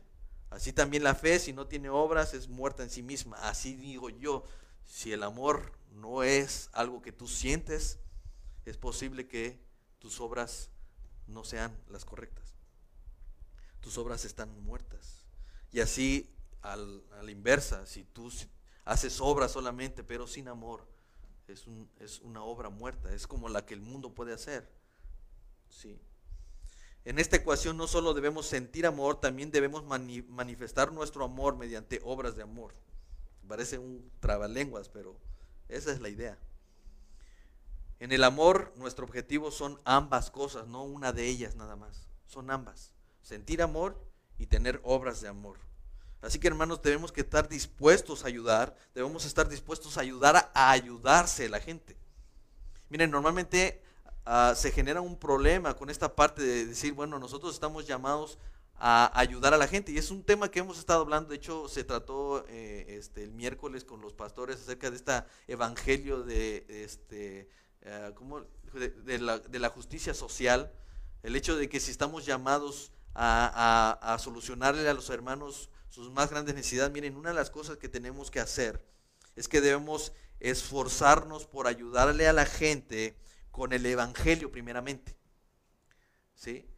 Así también la fe, si no tiene obras, es muerta en sí misma. Así digo yo, si el amor no es algo que tú sientes, es posible que tus obras no sean las correctas. Tus obras están muertas. Y así al, a la inversa, si tú haces obra solamente pero sin amor, es, una obra muerta, es como la que el mundo puede hacer. Sí. En esta ecuación no solo debemos sentir amor, también debemos manifestar nuestro amor mediante obras de amor. Parece un trabalenguas, pero esa es la idea. En el amor, nuestro objetivo son ambas cosas, no una de ellas nada más. Son ambas. Sentir amor y tener obras de amor. Así que hermanos, debemos que estar dispuestos a ayudar, debemos estar dispuestos a ayudar a, ayudarse la gente. Miren, normalmente ah, se genera un problema con esta parte de decir, bueno, nosotros estamos llamados a ayudar a la gente. Y es un tema que hemos estado hablando, de hecho se trató eh, este, el miércoles con los pastores acerca de este evangelio de, este, eh, de, la, justicia social, el hecho de que si estamos llamados a, a solucionarle a los hermanos sus más grandes necesidades. Miren, una de las cosas que tenemos que hacer es que debemos esforzarnos por ayudarle a la gente con el Evangelio primeramente. ¿Sí?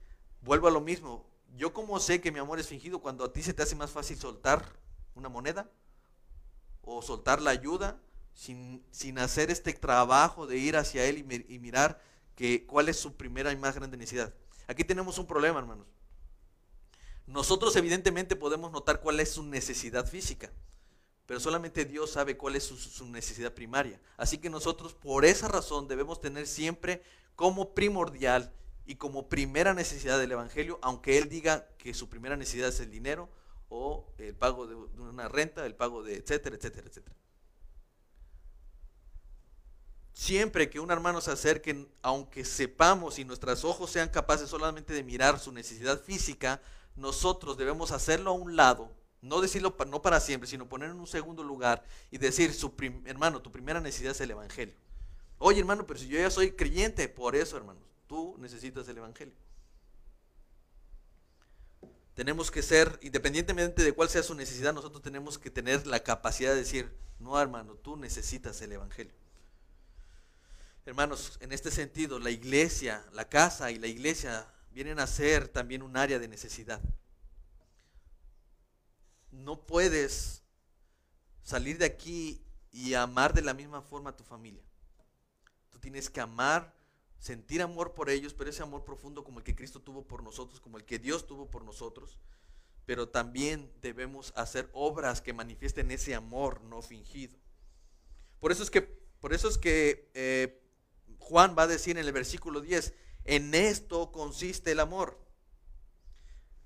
Vuelvo a lo mismo. Yo como sé que mi amor es fingido cuando a ti se te hace más fácil soltar una moneda o soltar la ayuda sin, sin hacer este trabajo de ir hacia él y, mirar que, cuál es su primera y más grande necesidad. Aquí tenemos un problema, hermanos. Nosotros evidentemente podemos notar cuál es su necesidad física, pero solamente Dios sabe cuál es su, necesidad primaria. Así que nosotros por esa razón debemos tener siempre como primordial y como primera necesidad del Evangelio, aunque Él diga que su primera necesidad es el dinero o el pago de una renta, el pago de etcétera, etcétera, etcétera. Siempre que un hermano se acerque, aunque sepamos y nuestros ojos sean capaces solamente de mirar su necesidad física, nosotros debemos hacerlo a un lado, no decirlo no para siempre, sino poner en un segundo lugar y decir, su hermano, tu primera necesidad es el Evangelio. Oye, hermano, pero si yo ya soy creyente, por eso, hermanos, tú necesitas el Evangelio. Tenemos que ser, independientemente de cuál sea su necesidad, nosotros tenemos que tener la capacidad de decir, no, hermano, tú necesitas el Evangelio. Hermanos, en este sentido, la iglesia, la casa y la iglesia vienen a ser también un área de necesidad. No puedes salir de aquí y amar de la misma forma a tu familia. Tú tienes que amar, sentir amor por ellos, pero ese amor profundo como el que Cristo tuvo por nosotros, como el que Dios tuvo por nosotros. Pero también debemos hacer obras que manifiesten ese amor no fingido. Por eso es que, por eso es que eh, Juan va a decir en el versículo 10, en esto consiste el amor.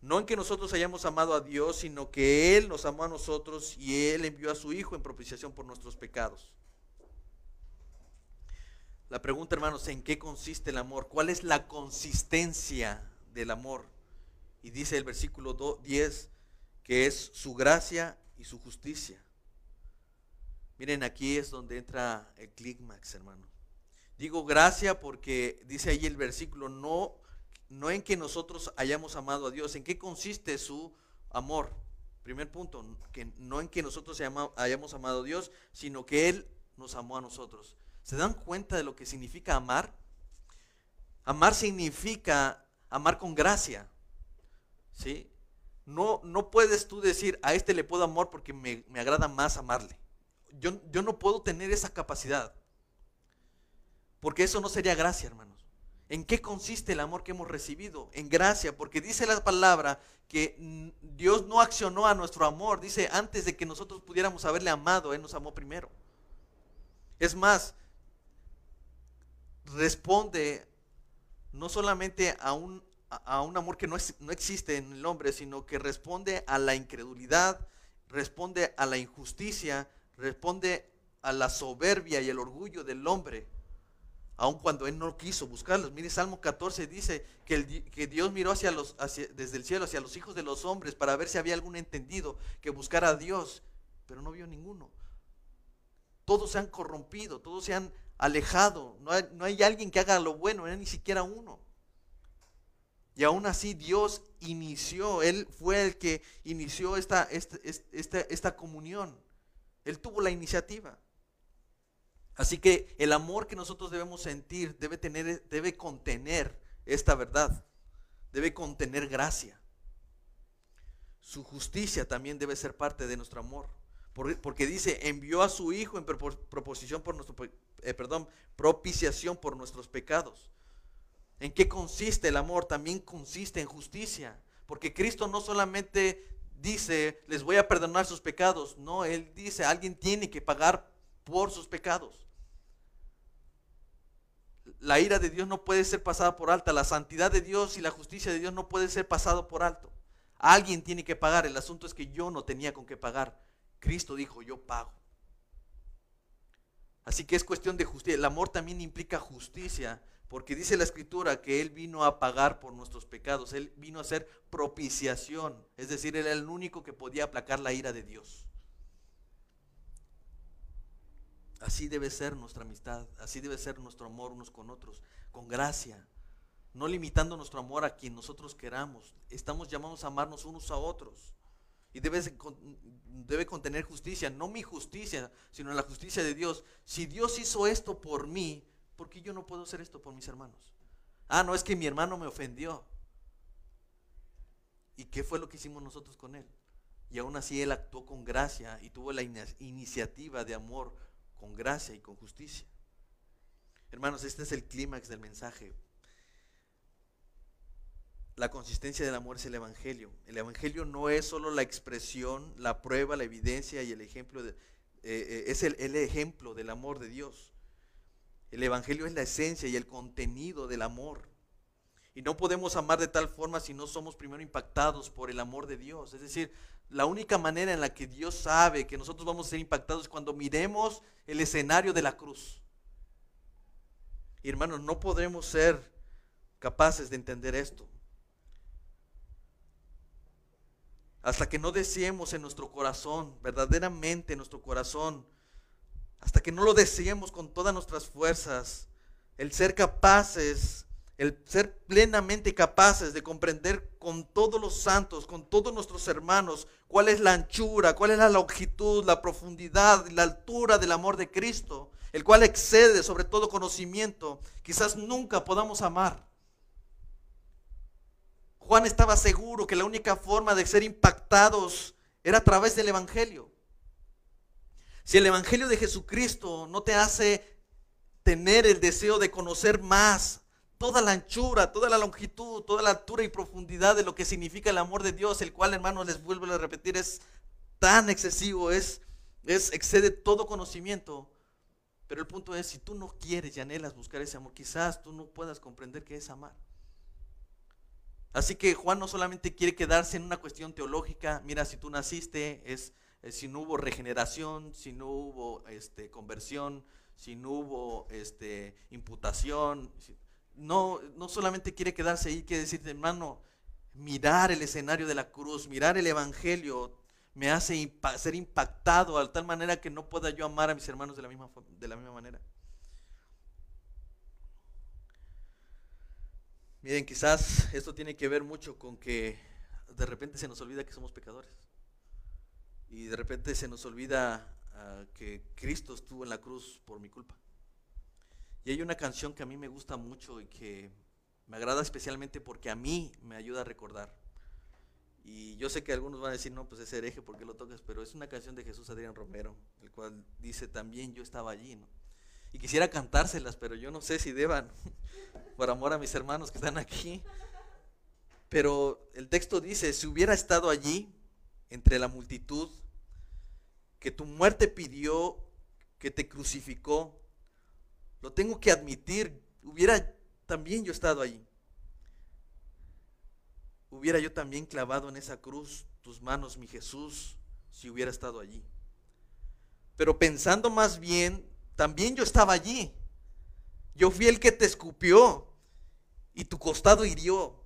No en que nosotros hayamos amado a Dios, sino que Él nos amó a nosotros y Él envió a su Hijo en propiciación por nuestros pecados. La pregunta, hermanos, ¿en qué consiste el amor? ¿Cuál es la consistencia del amor? Y dice el versículo 10 que es su gracia y su justicia. Miren, aquí es donde entra el clímax, hermano. Digo gracia porque dice ahí el versículo, no, no en que nosotros hayamos amado a Dios, ¿en qué consiste su amor? Primer punto, que no en que nosotros hayamos amado a Dios, sino que Él nos amó a nosotros. ¿Se dan cuenta de lo que significa amar? Amar significa amar con gracia. ¿Sí? No, no puedes tú decir, a este le puedo amar porque me, me agrada más amarle. Yo, yo no puedo tener esa capacidad. Porque eso no sería gracia, hermanos. ¿En qué consiste el amor que hemos recibido? En gracia, porque dice la palabra que Dios no accionó a nuestro amor. Dice, antes de que nosotros pudiéramos haberle amado, Él nos amó primero. Es más, responde no solamente a un, amor que no, no existe en el hombre, sino que responde a la incredulidad, responde a la injusticia, responde a la soberbia y el orgullo del hombre, aun cuando él no quiso buscarlos. Mire, Salmo 14 dice que, Dios miró hacia los, desde el cielo hacia los hijos de los hombres para ver si había algún entendido que buscara a Dios, pero no vio ninguno. Todos se han corrompido, todos se han alejado, no hay, alguien que haga lo bueno, ni siquiera uno. Y aún así Dios inició, Él fue el que inició esta, esta, esta, esta comunión. Él tuvo la iniciativa. Así que el amor que nosotros debemos sentir debe, tener, debe contener esta verdad, debe contener gracia. Su justicia también debe ser parte de nuestro amor. Porque dice, envió a su Hijo en proposición por nuestro, eh, perdón, propiciación por nuestros pecados. ¿En qué consiste el amor? También consiste en justicia. Porque Cristo no solamente dice, les voy a perdonar sus pecados. No, Él dice, alguien tiene que pagar por sus pecados. La ira de Dios no puede ser pasada por alta. La santidad de Dios y la justicia de Dios no puede ser pasado por alto. Alguien tiene que pagar. El asunto es que yo no tenía con qué pagar. Cristo dijo, yo pago. Así que es cuestión de justicia. El amor también implica justicia. Porque dice la escritura que Él vino a pagar por nuestros pecados. Él vino a hacer propiciación. Es decir, Él era el único que podía aplacar la ira de Dios. Así debe ser nuestra amistad. Así debe ser nuestro amor unos con otros. Con gracia. No limitando nuestro amor a quien nosotros queramos. Estamos llamados a amarnos unos a otros. Y debe, debe contener justicia. No mi justicia, sino la justicia de Dios. Si Dios hizo esto por mí, ¿por qué yo no puedo hacer esto por mis hermanos? Ah, no es que mi hermano me ofendió. ¿Y qué fue lo que hicimos nosotros con él? Y aún así él actuó con gracia y tuvo la iniciativa de amor con gracia y con justicia. Hermanos, este es el clímax del mensaje. La consistencia del amor es el Evangelio. El Evangelio no es solo la expresión, la prueba, la evidencia y el ejemplo, de, eh, eh, es el ejemplo del amor de Dios. El Evangelio es la esencia y el contenido del amor. Y no podemos amar de tal forma si no somos primero impactados por el amor de Dios. Es decir, la única manera en la que Dios sabe que nosotros vamos a ser impactados es cuando miremos el escenario de la cruz. Y hermanos, no podremos ser capaces de entender esto. Hasta que no deseemos en nuestro corazón, verdaderamente en nuestro corazón, hasta que no lo deseemos con todas nuestras fuerzas, el ser capaces, el ser plenamente capaces de comprender con todos los santos, con todos nuestros hermanos, cuál es la anchura, cuál es la longitud, la profundidad, la altura del amor de Cristo, el cual excede sobre todo conocimiento, quizás nunca podamos amar. Juan estaba seguro que la única forma de ser impactados era a través del Evangelio. Si el Evangelio de Jesucristo no te hace tener el deseo de conocer más toda la anchura, toda la longitud, toda la altura y profundidad de lo que significa el amor de Dios, el cual, hermanos, les vuelvo a repetir, es tan excesivo, es, es excede todo conocimiento. Pero el punto es, si tú no quieres y anhelas buscar ese amor, quizás tú no puedas comprender qué es amar. Así que Juan no solamente quiere quedarse en una cuestión teológica, mira, si tú naciste, es si no hubo regeneración, si no hubo este, conversión, si no hubo este, imputación. No, no solamente quiere quedarse ahí, quiere decirte, hermano, mirar el escenario de la cruz, mirar el Evangelio, me hace ser impactado de tal manera que no pueda yo amar a mis hermanos de la misma, de la misma manera. Miren, quizás esto tiene que ver mucho con que de repente se nos olvida que somos pecadores y de repente se nos olvida ah, que Cristo estuvo en la cruz por mi culpa. Y hay una canción que a mí me gusta mucho y que me agrada especialmente porque a mí me ayuda a recordar. Y yo sé que algunos van a decir, no, pues es hereje porque lo tocas, pero es una canción de Jesús Adrián Romero, el cual dice, también yo estaba allí, ¿no? y quisiera cantárselas, pero yo no sé si deban, por amor a mis hermanos que están aquí. Pero el texto dice, si hubiera estado allí, entre la multitud, que tu muerte pidió, que te crucificó, lo tengo que admitir, hubiera también yo estado allí. Hubiera yo también clavado en esa cruz tus manos, mi Jesús, si hubiera estado allí. Pero pensando más bien, también yo estaba allí. Yo fui el que te escupió y tu costado hirió.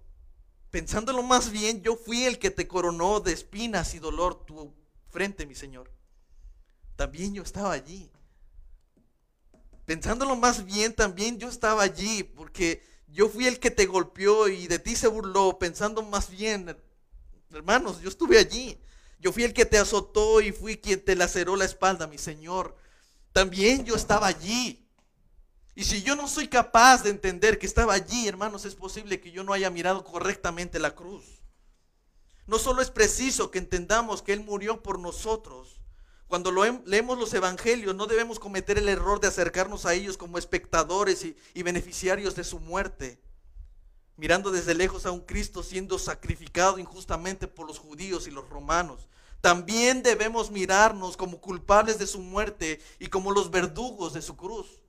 Pensándolo más bien, yo fui el que te coronó de espinas y dolor tu frente, mi Señor. También yo estaba allí. Pensándolo más bien, también yo estaba allí, porque yo fui el que te golpeó y de ti se burló. Pensando más bien, hermanos, yo estuve allí. Yo fui el que te azotó y fui quien te laceró la espalda, mi Señor. También yo estaba allí. Y si yo no soy capaz de entender que estaba allí, hermanos, es posible que yo no haya mirado correctamente la cruz. No solo es preciso que entendamos que Él murió por nosotros. Cuando leemos los evangelios no debemos cometer el error de acercarnos a ellos como espectadores y, beneficiarios de su muerte, mirando desde lejos a un Cristo siendo sacrificado injustamente por los judíos y los romanos. También debemos mirarnos como culpables de su muerte y como los verdugos de su cruz.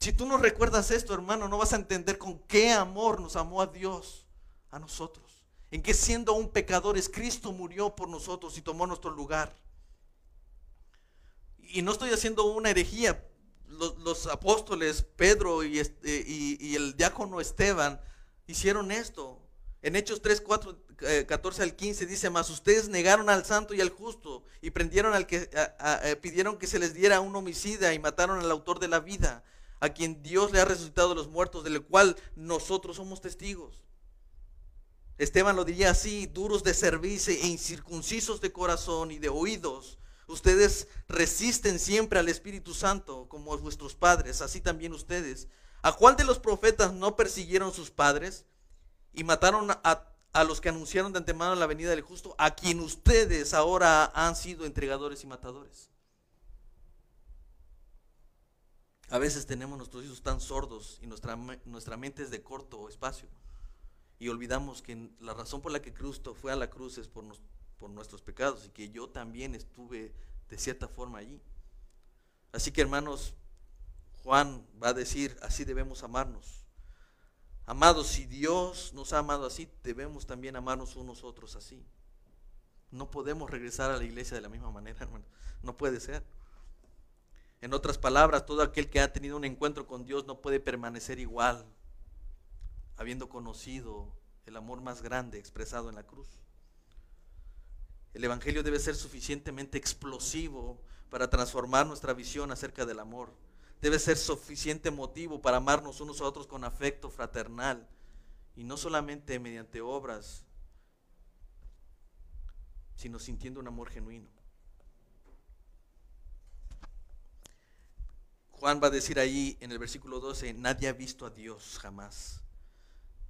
Si tú no recuerdas esto, hermano, no vas a entender con qué amor nos amó a Dios, a nosotros. En que siendo un pecadores, Cristo murió por nosotros y tomó nuestro lugar. Y no estoy haciendo una herejía. Los, apóstoles Pedro este, y, y, el diácono Esteban hicieron esto. En Hechos 3, 4, 14 al 15 dice más, ustedes negaron al santo y al justo y prendieron al que, pidieron que se les diera un homicida y mataron al autor de la vida a quien Dios le ha resucitado de los muertos, del cual nosotros somos testigos. Esteban lo diría así, duros de servicio e incircuncisos de corazón y de oídos. Ustedes resisten siempre al Espíritu Santo como vuestros padres, así también ustedes. ¿A cuál de los profetas no persiguieron sus padres y mataron a, a los que anunciaron de antemano la venida del justo, a quien ustedes ahora han sido entregadores y matadores? A veces tenemos nuestros hijos tan sordos y nuestra, nuestra mente es de corto espacio. Y olvidamos que la razón por la que Cristo fue a la cruz es por, por nuestros pecados y que yo también estuve de cierta forma allí. Así que hermanos, Juan va a decir, así debemos amarnos. Amados, si Dios nos ha amado así, debemos también amarnos unos otros así. No podemos regresar a la iglesia de la misma manera, hermano. No puede ser. En otras palabras, todo aquel que ha tenido un encuentro con Dios no puede permanecer igual, habiendo conocido el amor más grande expresado en la cruz. El Evangelio debe ser suficientemente explosivo para transformar nuestra visión acerca del amor. Debe ser suficiente motivo para amarnos unos a otros con afecto fraternal y no solamente mediante obras, sino sintiendo un amor genuino. Juan va a decir ahí en el versículo 12, nadie ha visto a Dios jamás.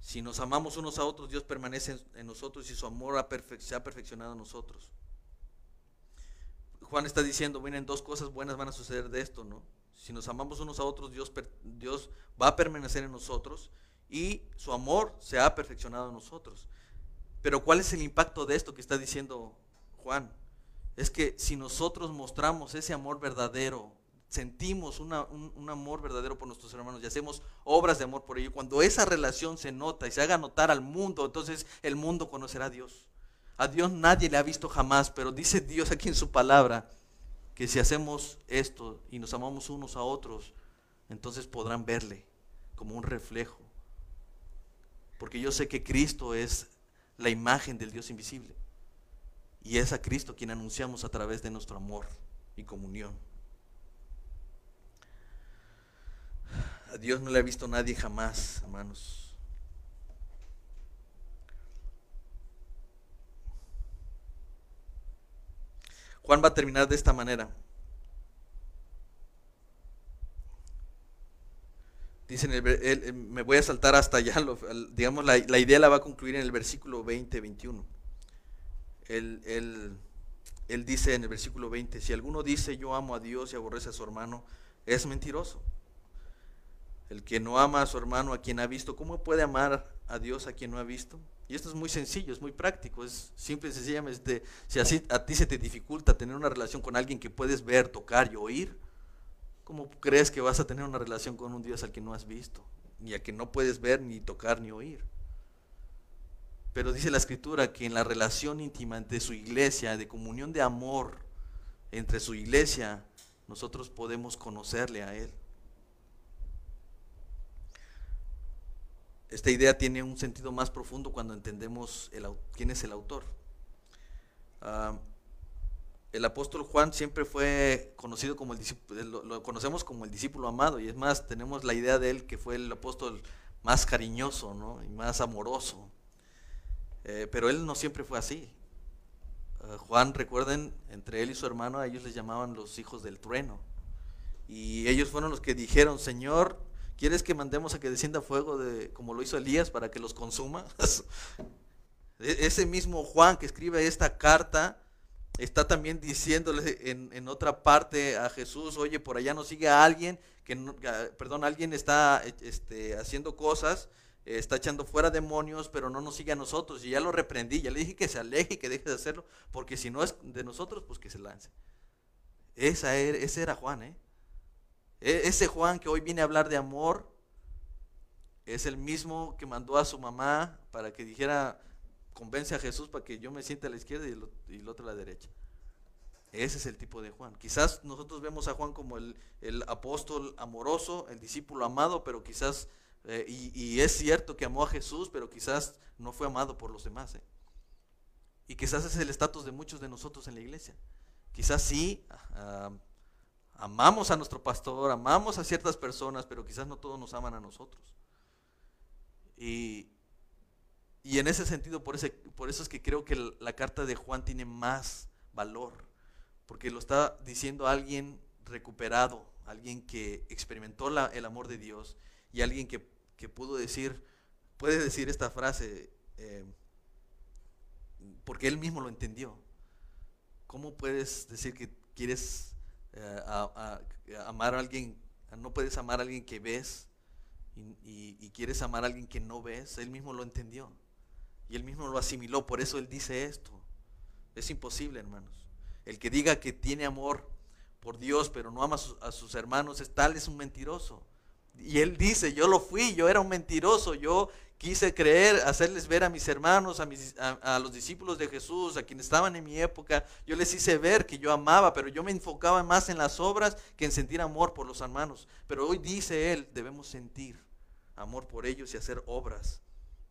Si nos amamos unos a otros, Dios permanece en nosotros y su amor se ha perfeccionado en nosotros. Juan está diciendo, miren, dos cosas buenas van a suceder de esto, ¿no? Si nos amamos unos a otros, Dios, Dios va a permanecer en nosotros y su amor se ha perfeccionado en nosotros. Pero ¿cuál es el impacto de esto que está diciendo Juan? Es que si nosotros mostramos ese amor verdadero, sentimos un, amor verdadero por nuestros hermanos y hacemos obras de amor por ellos, cuando esa relación se nota y se haga notar al mundo, entonces el mundo conocerá a Dios. A Dios nadie le ha visto jamás, pero dice Dios aquí en su palabra que si hacemos esto y nos amamos unos a otros, entonces podrán verle como un reflejo. Porque yo sé que Cristo es la imagen del Dios invisible. Y es a Cristo quien anunciamos a través de nuestro amor y comunión. A Dios no le ha visto nadie jamás, hermanos. Juan va a terminar de esta manera. Dicen, me voy a saltar hasta allá, digamos, la, idea la va a concluir en el versículo 20, 21. él dice en el versículo 20, si alguno dice yo amo a Dios y aborrece a su hermano, es mentiroso. El que no ama a su hermano a quien ha visto, ¿cómo puede amar a Dios a quien no ha visto? Y esto es muy sencillo, es muy práctico, es simple y sencillamente, si así a ti se te dificulta tener una relación con alguien que puedes ver, tocar y oír, ¿cómo crees que vas a tener una relación con un Dios al que no has visto? Ni a quien no puedes ver, ni tocar, ni oír. Pero dice la escritura que en la relación íntima de su iglesia, de comunión de amor entre su iglesia, nosotros podemos conocerle a Él. Esta idea tiene un sentido más profundo cuando entendemos quién es el autor. Ah, el apóstol Juan siempre fue conocido como el discípulo, lo, conocemos como el discípulo amado, y es más, tenemos la idea de él que fue el apóstol más cariñoso y más amoroso. Eh, pero él no siempre fue así. Ah, Juan, recuerden, entre él y su hermano, a ellos les llamaban los hijos del trueno. Y ellos fueron los que dijeron, Señor, ¿Quieres que mandemos a que descienda fuego de, como lo hizo Elías para que los consuma? E-, ese mismo Juan que escribe esta carta está también diciéndole en, otra parte a Jesús, oye, por allá nos sigue alguien, que perdón, alguien está este, haciendo cosas, está echando fuera demonios, pero no nos sigue a nosotros. Y ya lo reprendí, ya le dije que se aleje y que deje de hacerlo, porque si no es de nosotros, pues que se lance. Esa era, ese era Juan, ¿eh? E, ese Juan que hoy viene a hablar de amor es el mismo que mandó a su mamá para que dijera, convence a Jesús para que yo me siente a la izquierda y el, otro a la derecha. Ese es el tipo de Juan. Quizás nosotros vemos a Juan como el, apóstol amoroso, el discípulo amado, pero quizás, eh, y, es cierto que amó a Jesús, pero quizás no fue amado por los demás. ¿eh? Y quizás es el estatus de muchos de nosotros en la iglesia. Quizás sí, ah, Amamos a nuestro pastor, amamos a ciertas personas, pero quizás no todos nos aman a nosotros. Y, en ese sentido, por, ese, por eso es que creo que la carta de Juan tiene más valor, porque lo está diciendo alguien recuperado, alguien que experimentó el amor de Dios y alguien que, pudo decir, puede decir esta frase, eh, porque él mismo lo entendió. ¿Cómo puedes decir que quieres eh, a, amar a alguien, no puedes amar a alguien que ves y, quieres amar a alguien que no ves, él mismo lo entendió y él mismo lo asimiló, por eso él dice esto. Es imposible, hermanos. El que diga que tiene amor por Dios, pero no ama a sus hermanos, es tal, es un mentiroso. Y él dice, yo lo fui, yo era un mentiroso, yo quise creer, hacerles ver a mis hermanos, a, mis, a, los discípulos de Jesús, a quienes estaban en mi época, yo les hice ver que yo amaba, pero yo me enfocaba más en las obras que en sentir amor por los hermanos. Pero hoy dice Él, debemos sentir amor por ellos y hacer obras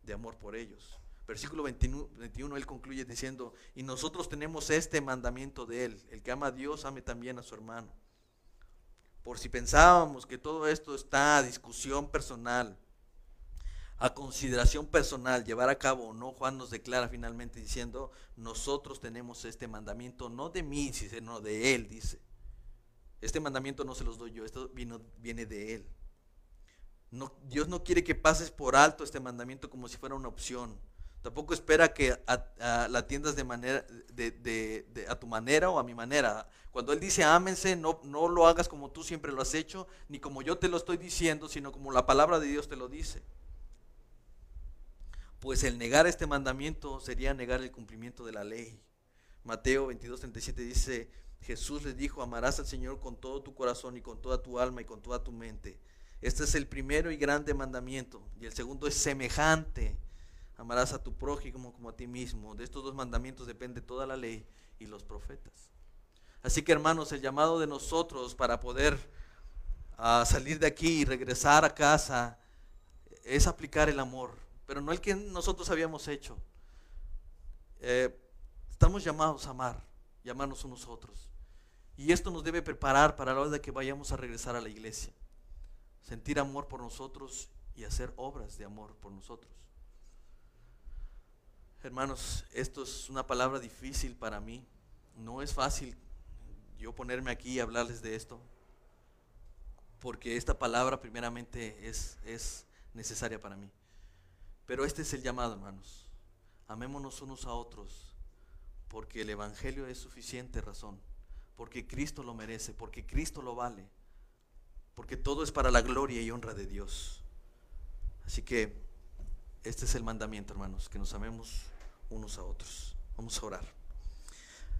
de amor por ellos. Versículo 21, 21, Él concluye diciendo, y nosotros tenemos este mandamiento de Él, el que ama a Dios, ame también a su hermano. Por si pensábamos que todo esto está a discusión personal, a consideración personal llevar a cabo o no, Juan nos declara finalmente diciendo, nosotros tenemos este mandamiento, no de mí, sino de Él, dice. Este mandamiento no se los doy yo, esto viene de Él. Dios no quiere que pases por alto este mandamiento como si fuera una opción. Tampoco espera que la atiendas de manera, de, a tu manera o a mi manera. Cuando Él dice ámense, no, no lo hagas como tú siempre lo has hecho, ni como yo te lo estoy diciendo, sino como la palabra de Dios te lo dice pues el negar este mandamiento sería negar el cumplimiento de la ley. Mateo 22, 37 dice, Jesús le dijo, amarás al Señor con todo tu corazón y con toda tu alma y con toda tu mente. Este es el primero y grande mandamiento. Y el segundo es semejante. Amarás a tu prójimo como a ti mismo. De estos dos mandamientos depende toda la ley y los profetas. Así que hermanos, el llamado de nosotros para poder ah, salir de aquí y regresar a casa es aplicar el amor pero no el que nosotros habíamos hecho. Eh, estamos llamados a amar y amarnos unos a otros. Y esto nos debe preparar para la hora de que vayamos a regresar a la iglesia. Sentir amor por nosotros y hacer obras de amor por nosotros. Hermanos, esto es una palabra difícil para mí. No es fácil yo ponerme aquí y hablarles de esto. Porque esta palabra primeramente es, es necesaria para mí. Pero este es el llamado, hermanos. Amémonos unos a otros, porque el Evangelio es suficiente razón, porque Cristo lo merece, porque Cristo lo vale. porque todo es para la gloria y honra de Dios. Así que este es el mandamiento, hermanos, que nos amemos unos a otros. Vamos a orar.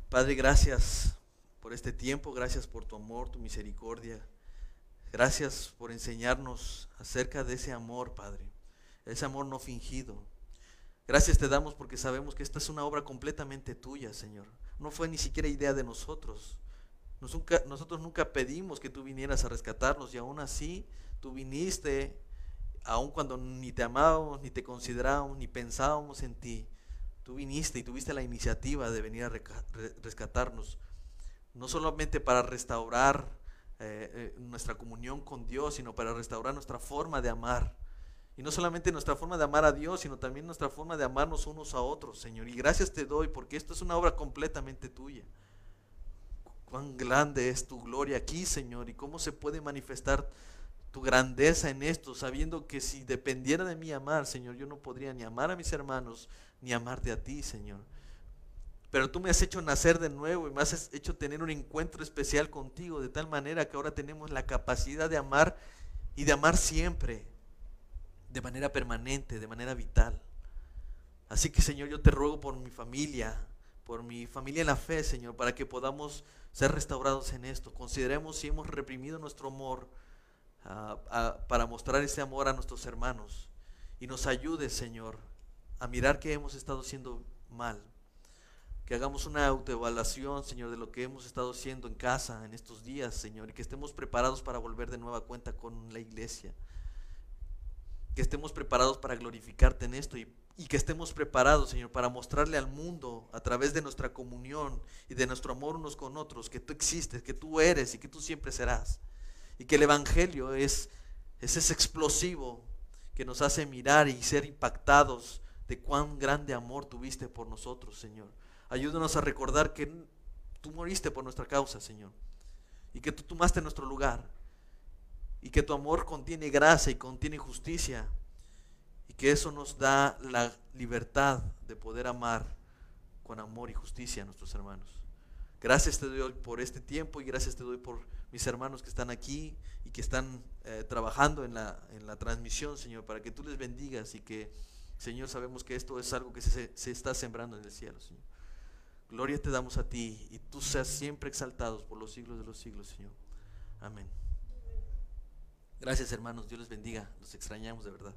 Padre, gracias por este tiempo, gracias por tu amor, tu misericordia. Gracias por enseñarnos acerca de ese amor, Padre, ese amor no fingido. Gracias te damos porque sabemos que esta es una obra completamente tuya, Señor. No fue ni siquiera idea de nosotros. nosotros nunca pedimos que tú vinieras a rescatarnos y aún así tú viniste, aun cuando ni te amábamos, ni te considerábamos, ni pensábamos en ti. Tú viniste y tuviste la iniciativa de venir a rescatarnos, no solamente para restaurar eh, eh, nuestra comunión con Dios, sino para restaurar nuestra forma de amar. Y no solamente nuestra forma de amar a Dios, sino también nuestra forma de amarnos unos a otros, Señor. Y gracias te doy porque esto es una obra completamente tuya. Cuán grande es tu gloria aquí, Señor, y cómo se puede manifestar tu grandeza en esto, sabiendo que si dependiera de mí amar, Señor, yo no podría ni amar a mis hermanos, ni amarte a ti, Señor. Pero tú me has hecho nacer de nuevo y me has hecho tener un encuentro especial contigo, de tal manera que ahora tenemos la capacidad de amar y de amar siempre, de manera permanente, de manera vital. Así que Señor, yo te ruego por mi familia, por mi familia en la fe, Señor, para que podamos ser restaurados en esto. Consideremos si hemos reprimido nuestro amor ah, ah, para mostrar ese amor a nuestros hermanos. Y nos ayude, Señor, a mirar que hemos estado haciendo mal que hagamos una autoevaluación, Señor, de lo que hemos estado haciendo en casa en estos días, Señor, y que estemos preparados para volver de nueva cuenta con la iglesia. Que estemos preparados para glorificarte en esto y, que estemos preparados, Señor, para mostrarle al mundo a través de nuestra comunión y de nuestro amor unos con otros que tú existes, que tú eres y que tú siempre serás. Y que el Evangelio es, es ese explosivo que nos hace mirar y ser impactados de cuán grande amor tuviste por nosotros, Señor Ayúdanos a recordar que tú moriste por nuestra causa, Señor. Y que tú tomaste nuestro lugar. Y que tu amor contiene gracia y contiene justicia. Y que eso nos da la libertad de poder amar con amor y justicia a nuestros hermanos. Gracias te doy por este tiempo y gracias te doy por mis hermanos que están aquí y que están eh, trabajando en la, en la transmisión, Señor, para que tú les bendigas y que, Señor, sabemos que esto es algo que se, se está sembrando en el cielo, Señor. Gloria te damos a ti y tú seas siempre exaltados por los siglos de los siglos, Señor. Amén. Gracias hermanos, Dios les bendiga, los extrañamos de verdad.